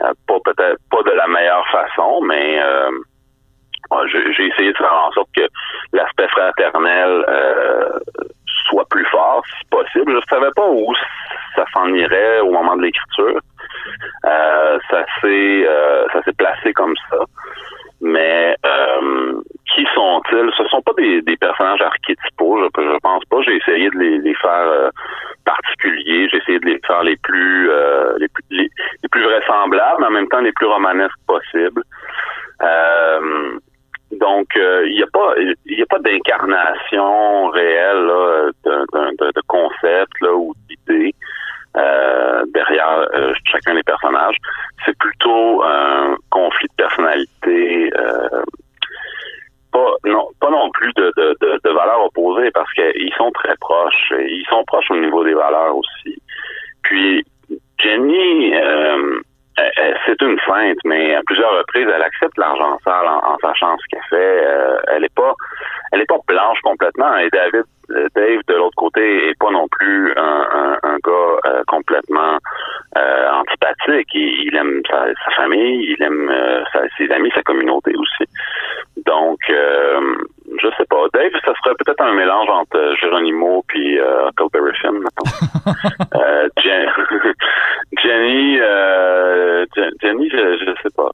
Euh, pas peut-être pas de la meilleure façon, mais euh, j'ai essayé de faire en sorte que l'aspect fraternel euh, soit plus fort, si possible. Je savais pas où ça s'en irait au moment de l'écriture. ça s'est ça s'est placé comme ça. Mais qui sont-ils? Ce sont pas des, personnages archétypaux, je, je pense pas. J'ai essayé de les, les faire particuliers. J'ai essayé de les faire les plus, euh, les plus les, plus vraisemblables, mais en même temps les plus romanesques possibles. Euh, donc, euh, il n'y a pas, il a pas d'incarnation réelle de, de, concept là, ou d'idée derrière chacun des personnages. C'est plutôt un conflit de personnalité pas non pas non plus de, de, de, valeurs opposées parce qu'ils sont très proches. Ils sont proches au niveau des valeurs aussi. Puis Jenny, euh, c'est une feinte, mais à plusieurs reprises, elle accepte l'argent sale en, sachant ce qu'elle fait. Euh, elle est pas, elle est pas blanche complètement. Et David, euh, Dave de l'autre côté est pas non plus un, un, gars euh, complètement antipathique. Il, aime sa, famille, il aime ses amis, sa communauté aussi. Donc, je sais pas. Dave, ça serait peut-être un mélange entre Geronimo puis euh, Finn, *laughs* euh, *laughs* Jenny, euh, Jenny, je, je sais pas.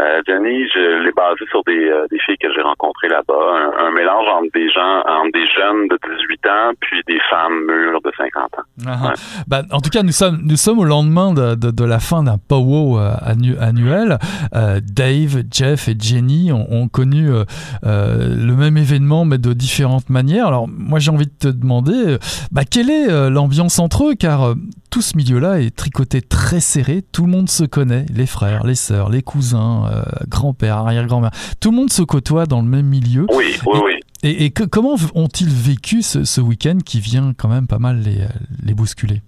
Euh, Jenny, je l'ai basé sur des, euh, des filles que j'ai rencontrées là-bas. Un, mélange entre des gens, entre des jeunes de 18 ans puis des femmes mûres de 50 ans. Ah, ah. Ben, en tout cas, nous sommes, nous sommes au lendemain de, de, la fin d'un powwow euh, annuel. Dave, Jeff et Jenny ont, ont connu le même événement, mais de différentes manières. Alors, moi, j'ai envie de te demander, bah, quelle est l'ambiance entre eux? Car tout ce milieu-là est tricoté très serré. Tout le monde se connaît, les frères, les sœurs, les cousins, euh, grand-père, arrière-grand-mère. Tout le monde se côtoie dans le même milieu. Oui, oui, oui. Et, comment ont-ils vécu ce, week-end qui vient quand même pas mal les, les bousculer?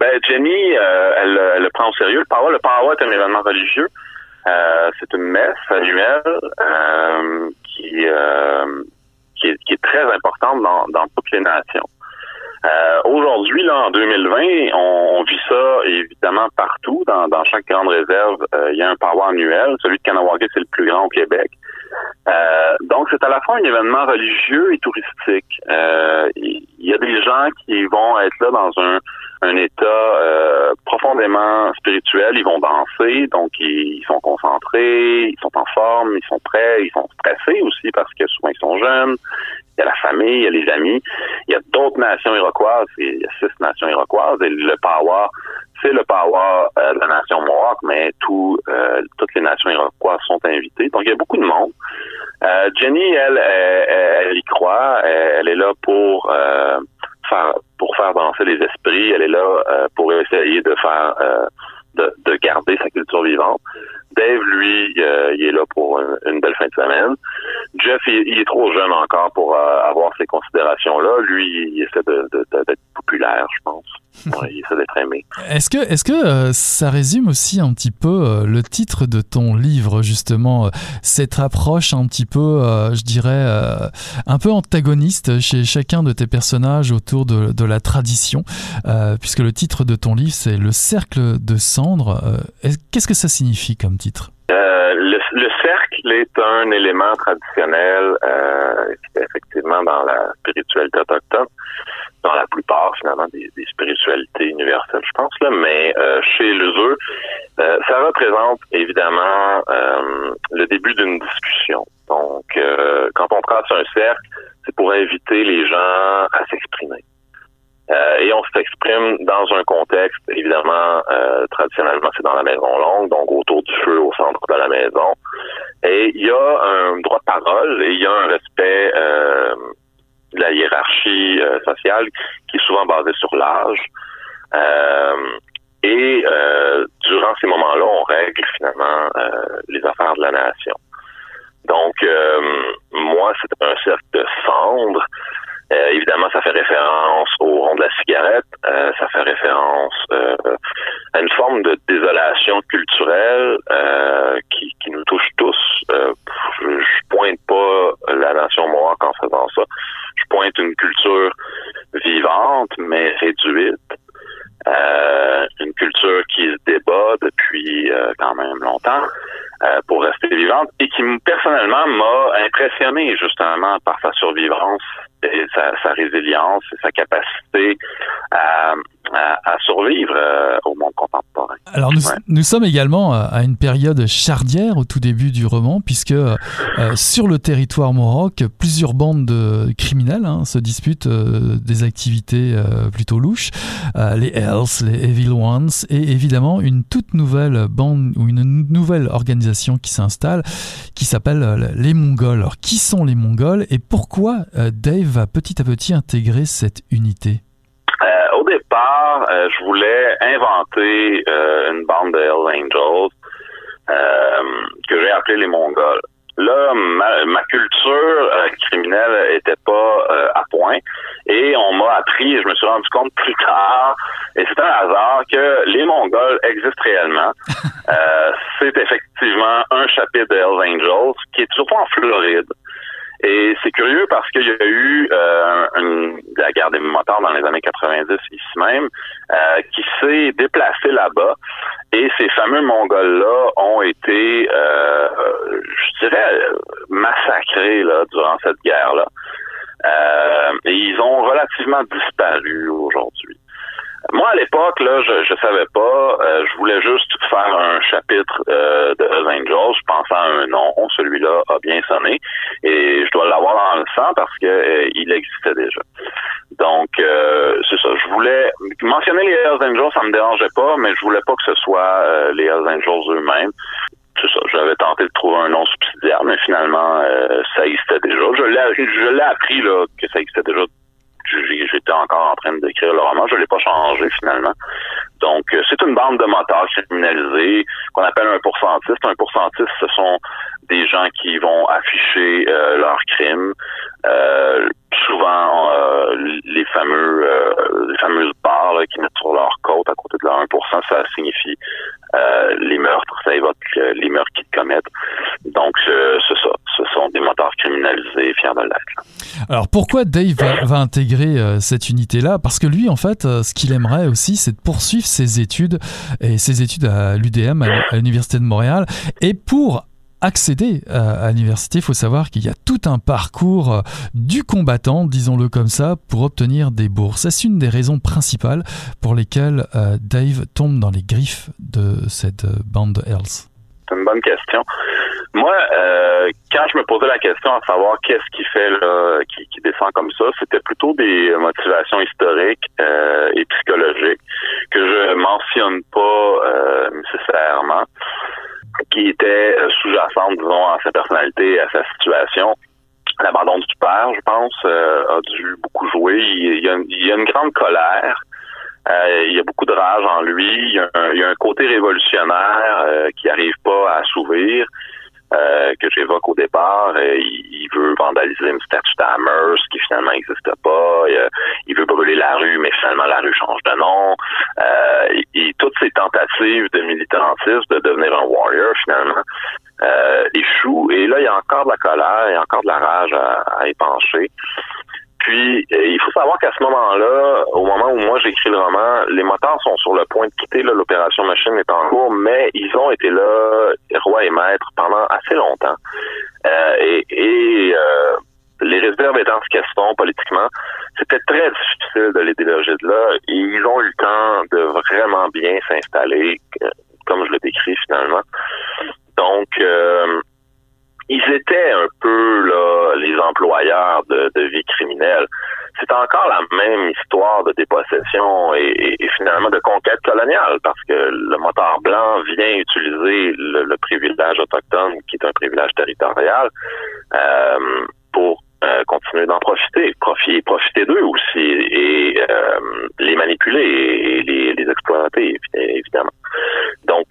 Ben, Jenny, euh, elle, elle, le prend au sérieux. Le Power, le est un événement religieux. Euh, c'est une messe annuelle qui qui est, qui est très importante dans, dans toutes les nations. Euh, Aujourd'hui, là, en 2020, on, on, vit ça évidemment partout. Dans, dans chaque grande réserve, euh, il y a un power annuel. Celui de Kanawake, c'est le plus grand au Québec. Euh, donc, c'est à la fois un événement religieux et touristique. Euh, il y a des gens qui vont être là dans un, un état euh, profondément spirituel. Ils vont danser, donc ils, sont concentrés, ils sont en forme, ils sont prêts, ils sont stressés aussi parce que souvent ils sont jeunes. Il y a la famille, il y a les amis. Il y a d'autres nations iroquoises. Il y a six nations iroquoises et le power c'est le power euh, de la nation Mohawk, mais tout, euh, toutes les nations iroquoises sont invitées. Donc, il y a beaucoup de monde. Euh, Jenny, elle, elle, y croit. Elle, est là pour faire pour faire danser les esprits. Elle est là pour essayer de faire de, garder sa culture vivante. Dave, lui, il est là pour une, belle fin de semaine. Jeff, il, est trop jeune encore pour avoir ces considérations-là. Lui, il essaie d'être populaire, je pense. *laughs* il essaie d'être aimé. Est-ce que, est-ce que euh, ça résume aussi un petit peu euh, le titre de ton livre, justement, euh, cette approche un petit peu, je dirais, un peu antagoniste chez chacun de tes personnages autour de la tradition, puisque le titre de ton livre, c'est Le cercle de cendres. Qu'est-ce que ça signifie comme titre? Le, le, cercle est un élément traditionnel, effectivement, dans la spiritualité autochtone dans la plupart finalement des, spiritualités universelles, je pense mais euh, chez les euh, ça représente évidemment euh, le début d'une discussion. Donc, euh, quand on trace un cercle, c'est pour inviter les gens à s'exprimer. Et on s'exprime dans un contexte, évidemment, traditionnellement, c'est dans la maison longue, donc autour du feu au centre de la maison. Et il y a un droit de parole et il y a un respect de la hiérarchie euh, sociale qui est souvent basée sur l'âge. Euh, et euh, durant ces moments-là, on règle finalement les affaires de la nation. Donc, moi, c'est un cercle de cendres. Évidemment, ça fait référence au rond de la cigarette. ça fait référence à une forme de désolation culturelle qui, qui, nous touche tous. je, je pointe pas la nation mohawk en faisant ça je pointe une culture vivante, mais réduite. Euh, une culture qui se débat depuis euh, quand même longtemps euh, pour rester vivante et qui personnellement m'a impressionné justement par sa survivance sa, sa résilience et sa capacité à, à, survivre euh, au monde contemporain. Alors nous, nous, sommes également euh, à une période chardière au tout début du roman, puisque euh, sur le territoire mohawk, plusieurs bandes de criminels hein, se disputent des activités plutôt louches, les Hells, les Evil Ones, et évidemment une toute nouvelle bande ou une nouvelle organisation qui s'installe, qui s'appelle les Mongols. Alors qui sont les Mongols et pourquoi Dave va petit à petit intégrer cette unité au départ, euh, je voulais inventer euh, une bande de Hells Angels euh, que j'ai appelée les Mongols. Là, ma, culture criminelle était pas à point et on m'a appris, et je me suis rendu compte plus tard, et c'est un hasard, que les Mongols existent réellement. *laughs* c'est effectivement un chapitre de Hells Angels qui est surtout en Floride. Et c'est curieux parce qu'il y a eu euh, une, la guerre des motards dans les années 90 ici même, euh, qui s'est déplacée là-bas. Et ces fameux Mongols-là ont été, euh, je dirais, massacrés là, durant cette guerre-là. Euh, et ils ont relativement disparu aujourd'hui. Moi, à l'époque, là, je, je savais pas. Euh, je voulais juste faire un chapitre euh, de Hells Angels. Je pensais à un nom. Celui-là a bien sonné. Et je dois l'avoir dans le sang parce que euh, il existait déjà. Donc, c'est ça. Je voulais mentionner les Hells Angels, ça me dérangeait pas, mais je voulais pas que ce soit les Hells Angels eux-mêmes. C'est ça. J'avais tenté de trouver un nom subsidiaire, mais finalement, ça existait déjà. Je l'ai, je l'ai appris là que ça existait déjà j'étais encore en train d'écrire le roman. Je l'ai pas changé finalement. Donc, euh, c'est une bande de motards criminalisés qu'on appelle un pourcentiste. Un pourcentiste, ce sont des gens qui vont afficher euh, leurs crimes. Euh, souvent, les fameux les fameuses barres qui mettent sur leur côte à côté de leur 1%, ça signifie les meurtres. Ça évoque les meurtres qu'ils commettent. Donc, c'est ça. Ce sont des motards criminalisés, fiers de. Alors pourquoi Dave va, intégrer euh, cette unité-là? Parce que lui, en fait, euh, ce qu'il aimerait aussi, c'est de poursuivre ses études et ses études à l'UDM, à l'Université de Montréal. Et pour accéder à, l'université, il faut savoir qu'il y a tout un parcours euh, du combattant, disons-le comme ça, pour obtenir des bourses. C'est une des raisons principales pour lesquelles Dave tombe dans les griffes de cette bande Hells. C'est une bonne question. Moi, euh, quand je me posais la question à savoir qu'est-ce qui fait là, qui, descend comme ça, c'était plutôt des motivations historiques euh, et psychologiques que je mentionne pas euh, nécessairement, qui étaient sous-jacentes, disons, à sa personnalité, à sa situation. L'abandon du père, je pense, a dû beaucoup jouer. Il y a une grande colère. Euh, il y a beaucoup de rage en lui. Il y a un, côté révolutionnaire euh, qui arrive pas à assouvir. Euh, que j'évoque au départ. Euh, il, veut vandaliser une statue d'Amers qui finalement n'existe pas. Il, veut brûler la rue, mais finalement la rue change de nom. Et, toutes ces tentatives de militantisme, de devenir un warrior finalement, échouent. Et là, il y a encore de la colère, il y a encore de la rage à épancher. Puis, euh, il faut savoir qu'à ce moment-là, au moment où moi j'écris le roman, les moteurs sont sur le point de quitter l'opération machine est en cours, mais ils ont été là, roi et maître, pendant assez longtemps. Euh, et, euh, les réserves étant ce qu'elles sont politiquement, c'était très difficile de les déloger de là. Ils ont eu le temps de vraiment bien s'installer, comme je le décris finalement. Donc, ils étaient un peu là les employeurs de, vie criminelle. C'est encore la même histoire de dépossession et, finalement de conquête coloniale, parce que le moteur blanc vient utiliser le, privilège autochtone, qui est un privilège territorial, euh, pour euh, continuer d'en profiter, profiter, profiter d'eux aussi et euh, les manipuler et les, les exploiter, évidemment. Donc,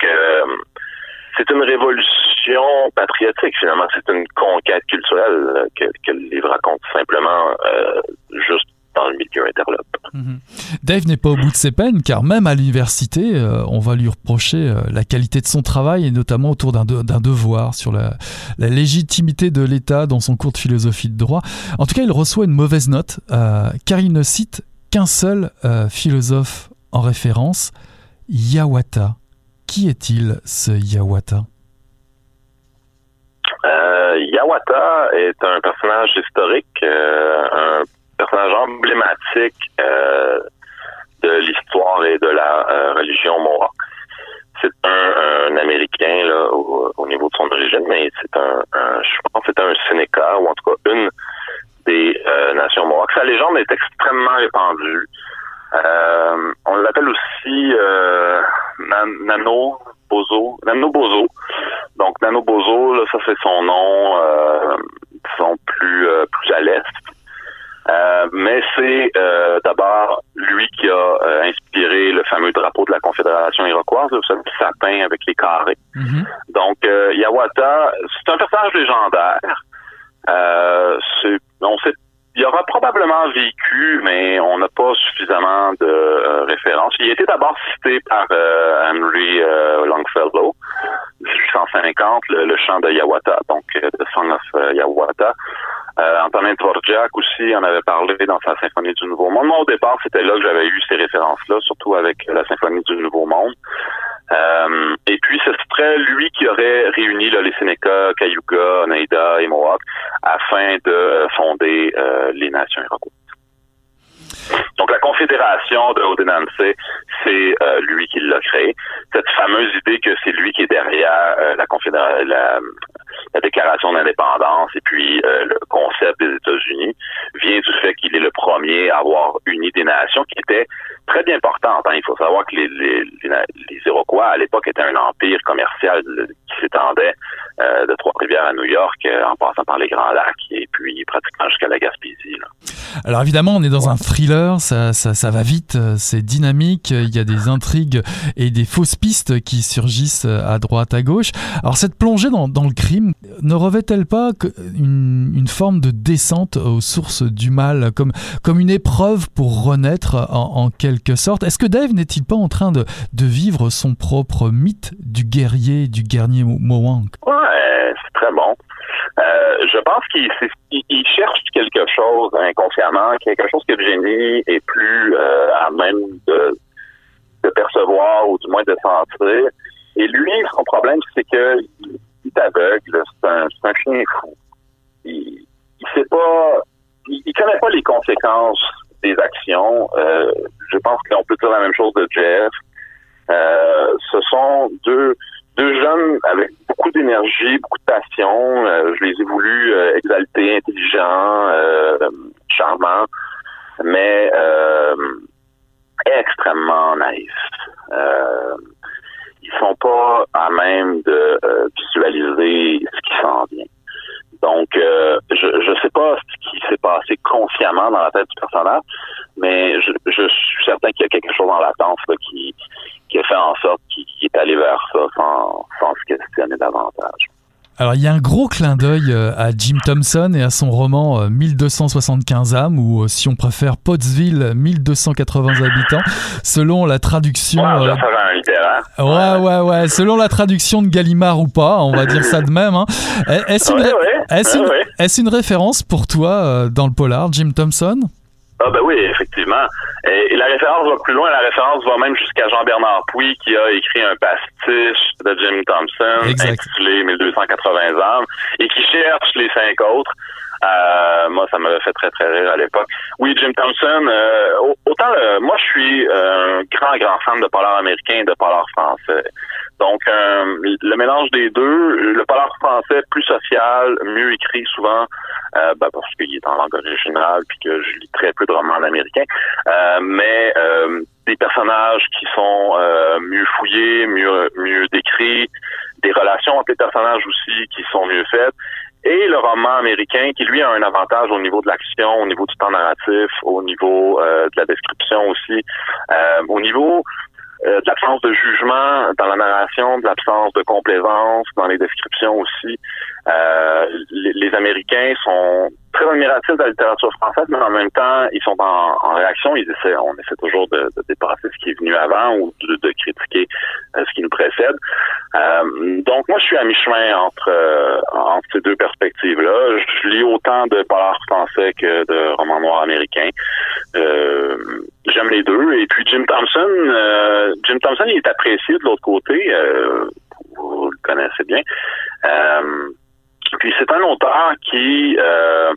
c'est une révolution patriotique, finalement. C'est une conquête culturelle que, que, le livre raconte simplement euh, juste dans le milieu interlope. Mhm. Dave n'est pas au bout de ses peines, car même à l'université, euh, on va lui reprocher euh, la qualité de son travail, et notamment autour d'un devoir sur la, la légitimité de l'État dans son cours de philosophie de droit. En tout cas, il reçoit une mauvaise note, car il ne cite qu'un seul philosophe en référence, Yawata. Qui est-il, ce Yawata? Euh, Yawata est un personnage historique, euh, un personnage emblématique euh, de l'histoire et de la religion mohawk. C'est un, Américain au, niveau de son origine, mais c'est un, je pense que c'est un Sénéca, ou en tout cas une des nations mohawks. Sa légende est extrêmement répandue. Euh, on l'appelle aussi euh, Nano Bozo, Nano Bozo. Donc Nano Bozo, là, ça c'est son nom, euh, disons plus euh, plus à l'est. Mais c'est d'abord lui qui a inspiré le fameux drapeau de la Confédération iroquoise, le petit sapin avec les carrés. Mm-hmm. Donc Yawata, c'est un personnage légendaire. on sait il aura probablement vécu, mais on n'a pas suffisamment de euh, références. Il était d'abord cité par euh, Henry euh, Longfellow, 1850, le, chant de Yawata, donc The Song of Yawata. Antonin Dvorak aussi en avait parlé dans sa Symphonie du Nouveau Monde. Moi, au départ, c'était là que j'avais eu ces références-là, surtout avec la Symphonie du Nouveau Monde. Euh, et puis, ce serait lui qui aurait réuni les Sénéca, Cayuga, Oneida et Mohawk afin de fonder euh, les nations iroquoises. Donc, la confédération de Haudenosaunee, c'est euh, lui qui l'a créé. Cette fameuse idée que c'est lui qui est derrière la, confédération, la, la déclaration d'indépendance et puis euh, le concept des États-Unis vient du fait qu'il est le premier à avoir uni des nations qui était très bien importante. Hein. Il faut savoir que les, les, les Iroquois à l'époque étaient un empire commercial qui s'étendait euh, de Trois-Rivières à New York euh, en passant par les Grands Lacs et puis pratiquement jusqu'à la Gaspésie. Alors évidemment, on est dans un thriller, ça, ça, ça va vite, c'est dynamique, il y a des intrigues et des fausses pistes qui surgissent à droite, à gauche. Alors cette plongée dans, dans le crime, ne revêt-elle pas une, une, forme de descente aux sources du mal, comme, comme une épreuve pour renaître en, quelque sorte? Est-ce que Dave n'est-il pas en train de, de, vivre son propre mythe du guerrier, du guerrier Mohawk? Ouais, c'est très bon. Euh, je pense qu'il il, cherche quelque chose inconsciemment, quelque chose que Jenny est plus euh, à même de, de percevoir ou du moins de sentir. Et lui, son problème, c'est que il est aveugle, c'est un, chien fou. Il, il sait pas, il, il connaît pas les conséquences des actions. Euh, je pense qu'on peut dire la même chose de Jeff. Euh, ce sont deux jeunes avec beaucoup d'énergie, beaucoup de passion. Euh, je les ai voulu exaltés, intelligents, charmants, mais extrêmement naïfs. Ils sont pas à même de visualiser ce qui s'en vient. Donc, je ne sais pas ce qui s'est passé consciemment dans la tête du personnage, mais je, je suis certain qu'il y a quelque chose dans la danse qui, qui a fait en sorte qu'il est allé vers ça sans, sans se questionner davantage. Alors il y a un gros clin d'œil euh, à Jim Thompson et à son roman 1275 euh, âmes ou euh, si on préfère Pottsville 1280 habitants selon la traduction ouais, euh, ouais, ouais ouais selon la traduction de Gallimard ou pas on va dire ça de même hein. est-ce une, est une, est une, référence pour toi dans le polar Jim Thompson? Ah ben oui, effectivement. Et, la référence va plus loin, la référence va même jusqu'à Jean-Bernard Puy qui a écrit un pastiche de Jim Thompson intitulé 1280 ans et qui cherche les cinq autres. Euh, moi, ça m'avait fait très, très rire à l'époque. Oui, Jim Thompson, euh, autant euh, moi, je suis un grand, grand fan de polar américain et de polar français. Donc, le mélange des deux, le polar français plus social, mieux écrit souvent, euh, ben parce qu'il est en langue originale puis que je lis très peu de romans en américain, euh, mais euh, des personnages qui sont mieux fouillés, mieux mieux décrits, des relations entre les personnages aussi qui sont mieux faites. Et le roman américain qui, lui, a un avantage au niveau de l'action, au niveau du temps narratif, au niveau de la description aussi, au niveau euh, de l'absence de jugement dans la narration, de l'absence de complaisance dans les descriptions aussi. Euh, les, les, Américains sont très admiratifs de la littérature française, mais en même temps, ils sont en, en réaction. Ils essaient, on essaie toujours de, de, dépasser ce qui est venu avant ou de, de critiquer euh, ce qui nous précède. Euh, donc, moi, je suis à mi-chemin entre, euh, entre ces deux perspectives-là. Je lis autant de polars français que de romans noirs américains. J'aime les deux. Et puis, Jim Thompson, Jim Thompson, il est apprécié de l'autre côté. vous le connaissez bien. Puis c'est un auteur qui euh,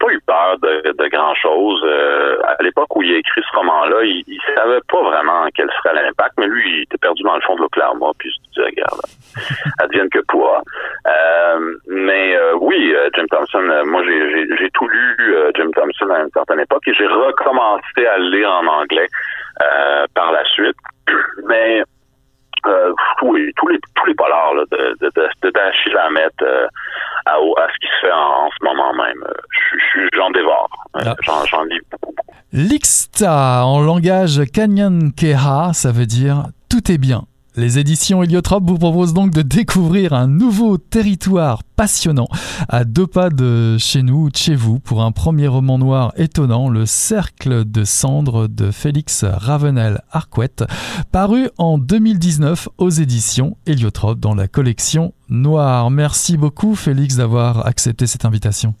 pas eu peur de, de grand chose. Euh, à l'époque où il a écrit ce roman-là, il, il savait pas vraiment quel serait l'impact, mais lui, il était perdu dans le fond de l'Oklahoma, puis il se disait, regarde, *laughs* advienne que pourra. Euh, mais euh, oui, euh, Jim Thompson, moi j'ai tout lu Jim Thompson à une certaine époque et j'ai recommencé à le lire en anglais par la suite. *clears throat* Mais euh, oui, tous les tous les polars là, de de de, d'Achille euh, à, à ce qui se fait en, ce moment même. Euh, j'en dévore. Euh, ah. J'en j'en lis beaucoup. L'Ixta en langage Kanyan-Keha, ça veut dire tout est bien. Les éditions Héliotrope vous proposent donc de découvrir un nouveau territoire passionnant à deux pas de chez nous, de chez vous, pour un premier roman noir étonnant, Le Cercle de cendres de Félix Ravenel Arquette, paru en 2019 aux éditions Héliotrope dans la collection Noire. Merci beaucoup Félix d'avoir accepté cette invitation.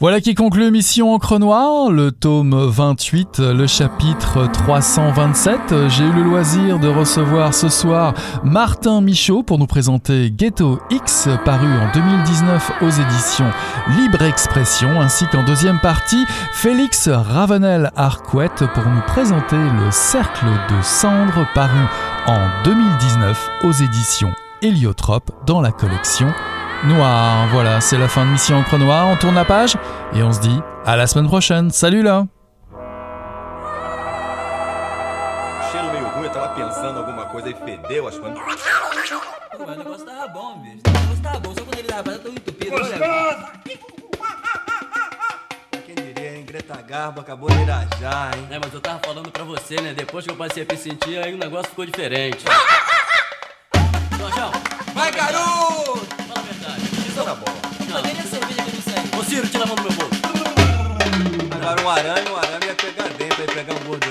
Voilà qui conclut Mission Encre Noire, le tome 28, le chapitre 327. J'ai eu le loisir de recevoir ce soir Martin Michaud pour nous présenter Ghetto X, paru en 2019 aux éditions Libre Expression, ainsi qu'en deuxième partie, Félix Ravenel Arquette pour nous présenter Le Cercle de Cendres, paru en 2019 aux éditions Héliotrope dans la collection Noir. Voilà, c'est la fin de Mission Encre Noire. On tourne la page et on se dit à la semaine prochaine. Salut là? Greta Garbo acabou de irajar, hein? É, mas eu tava falando pra você, né? Depois que eu passei a me sentir, aí o negócio ficou diferente. João, vai, garoto! Na bola. Não. Mas cerveja que não serve. Ô Ciro, tira a mão do meu bolso. Agora um arame, um arame ia pegar dentro, ia pegar um gordurame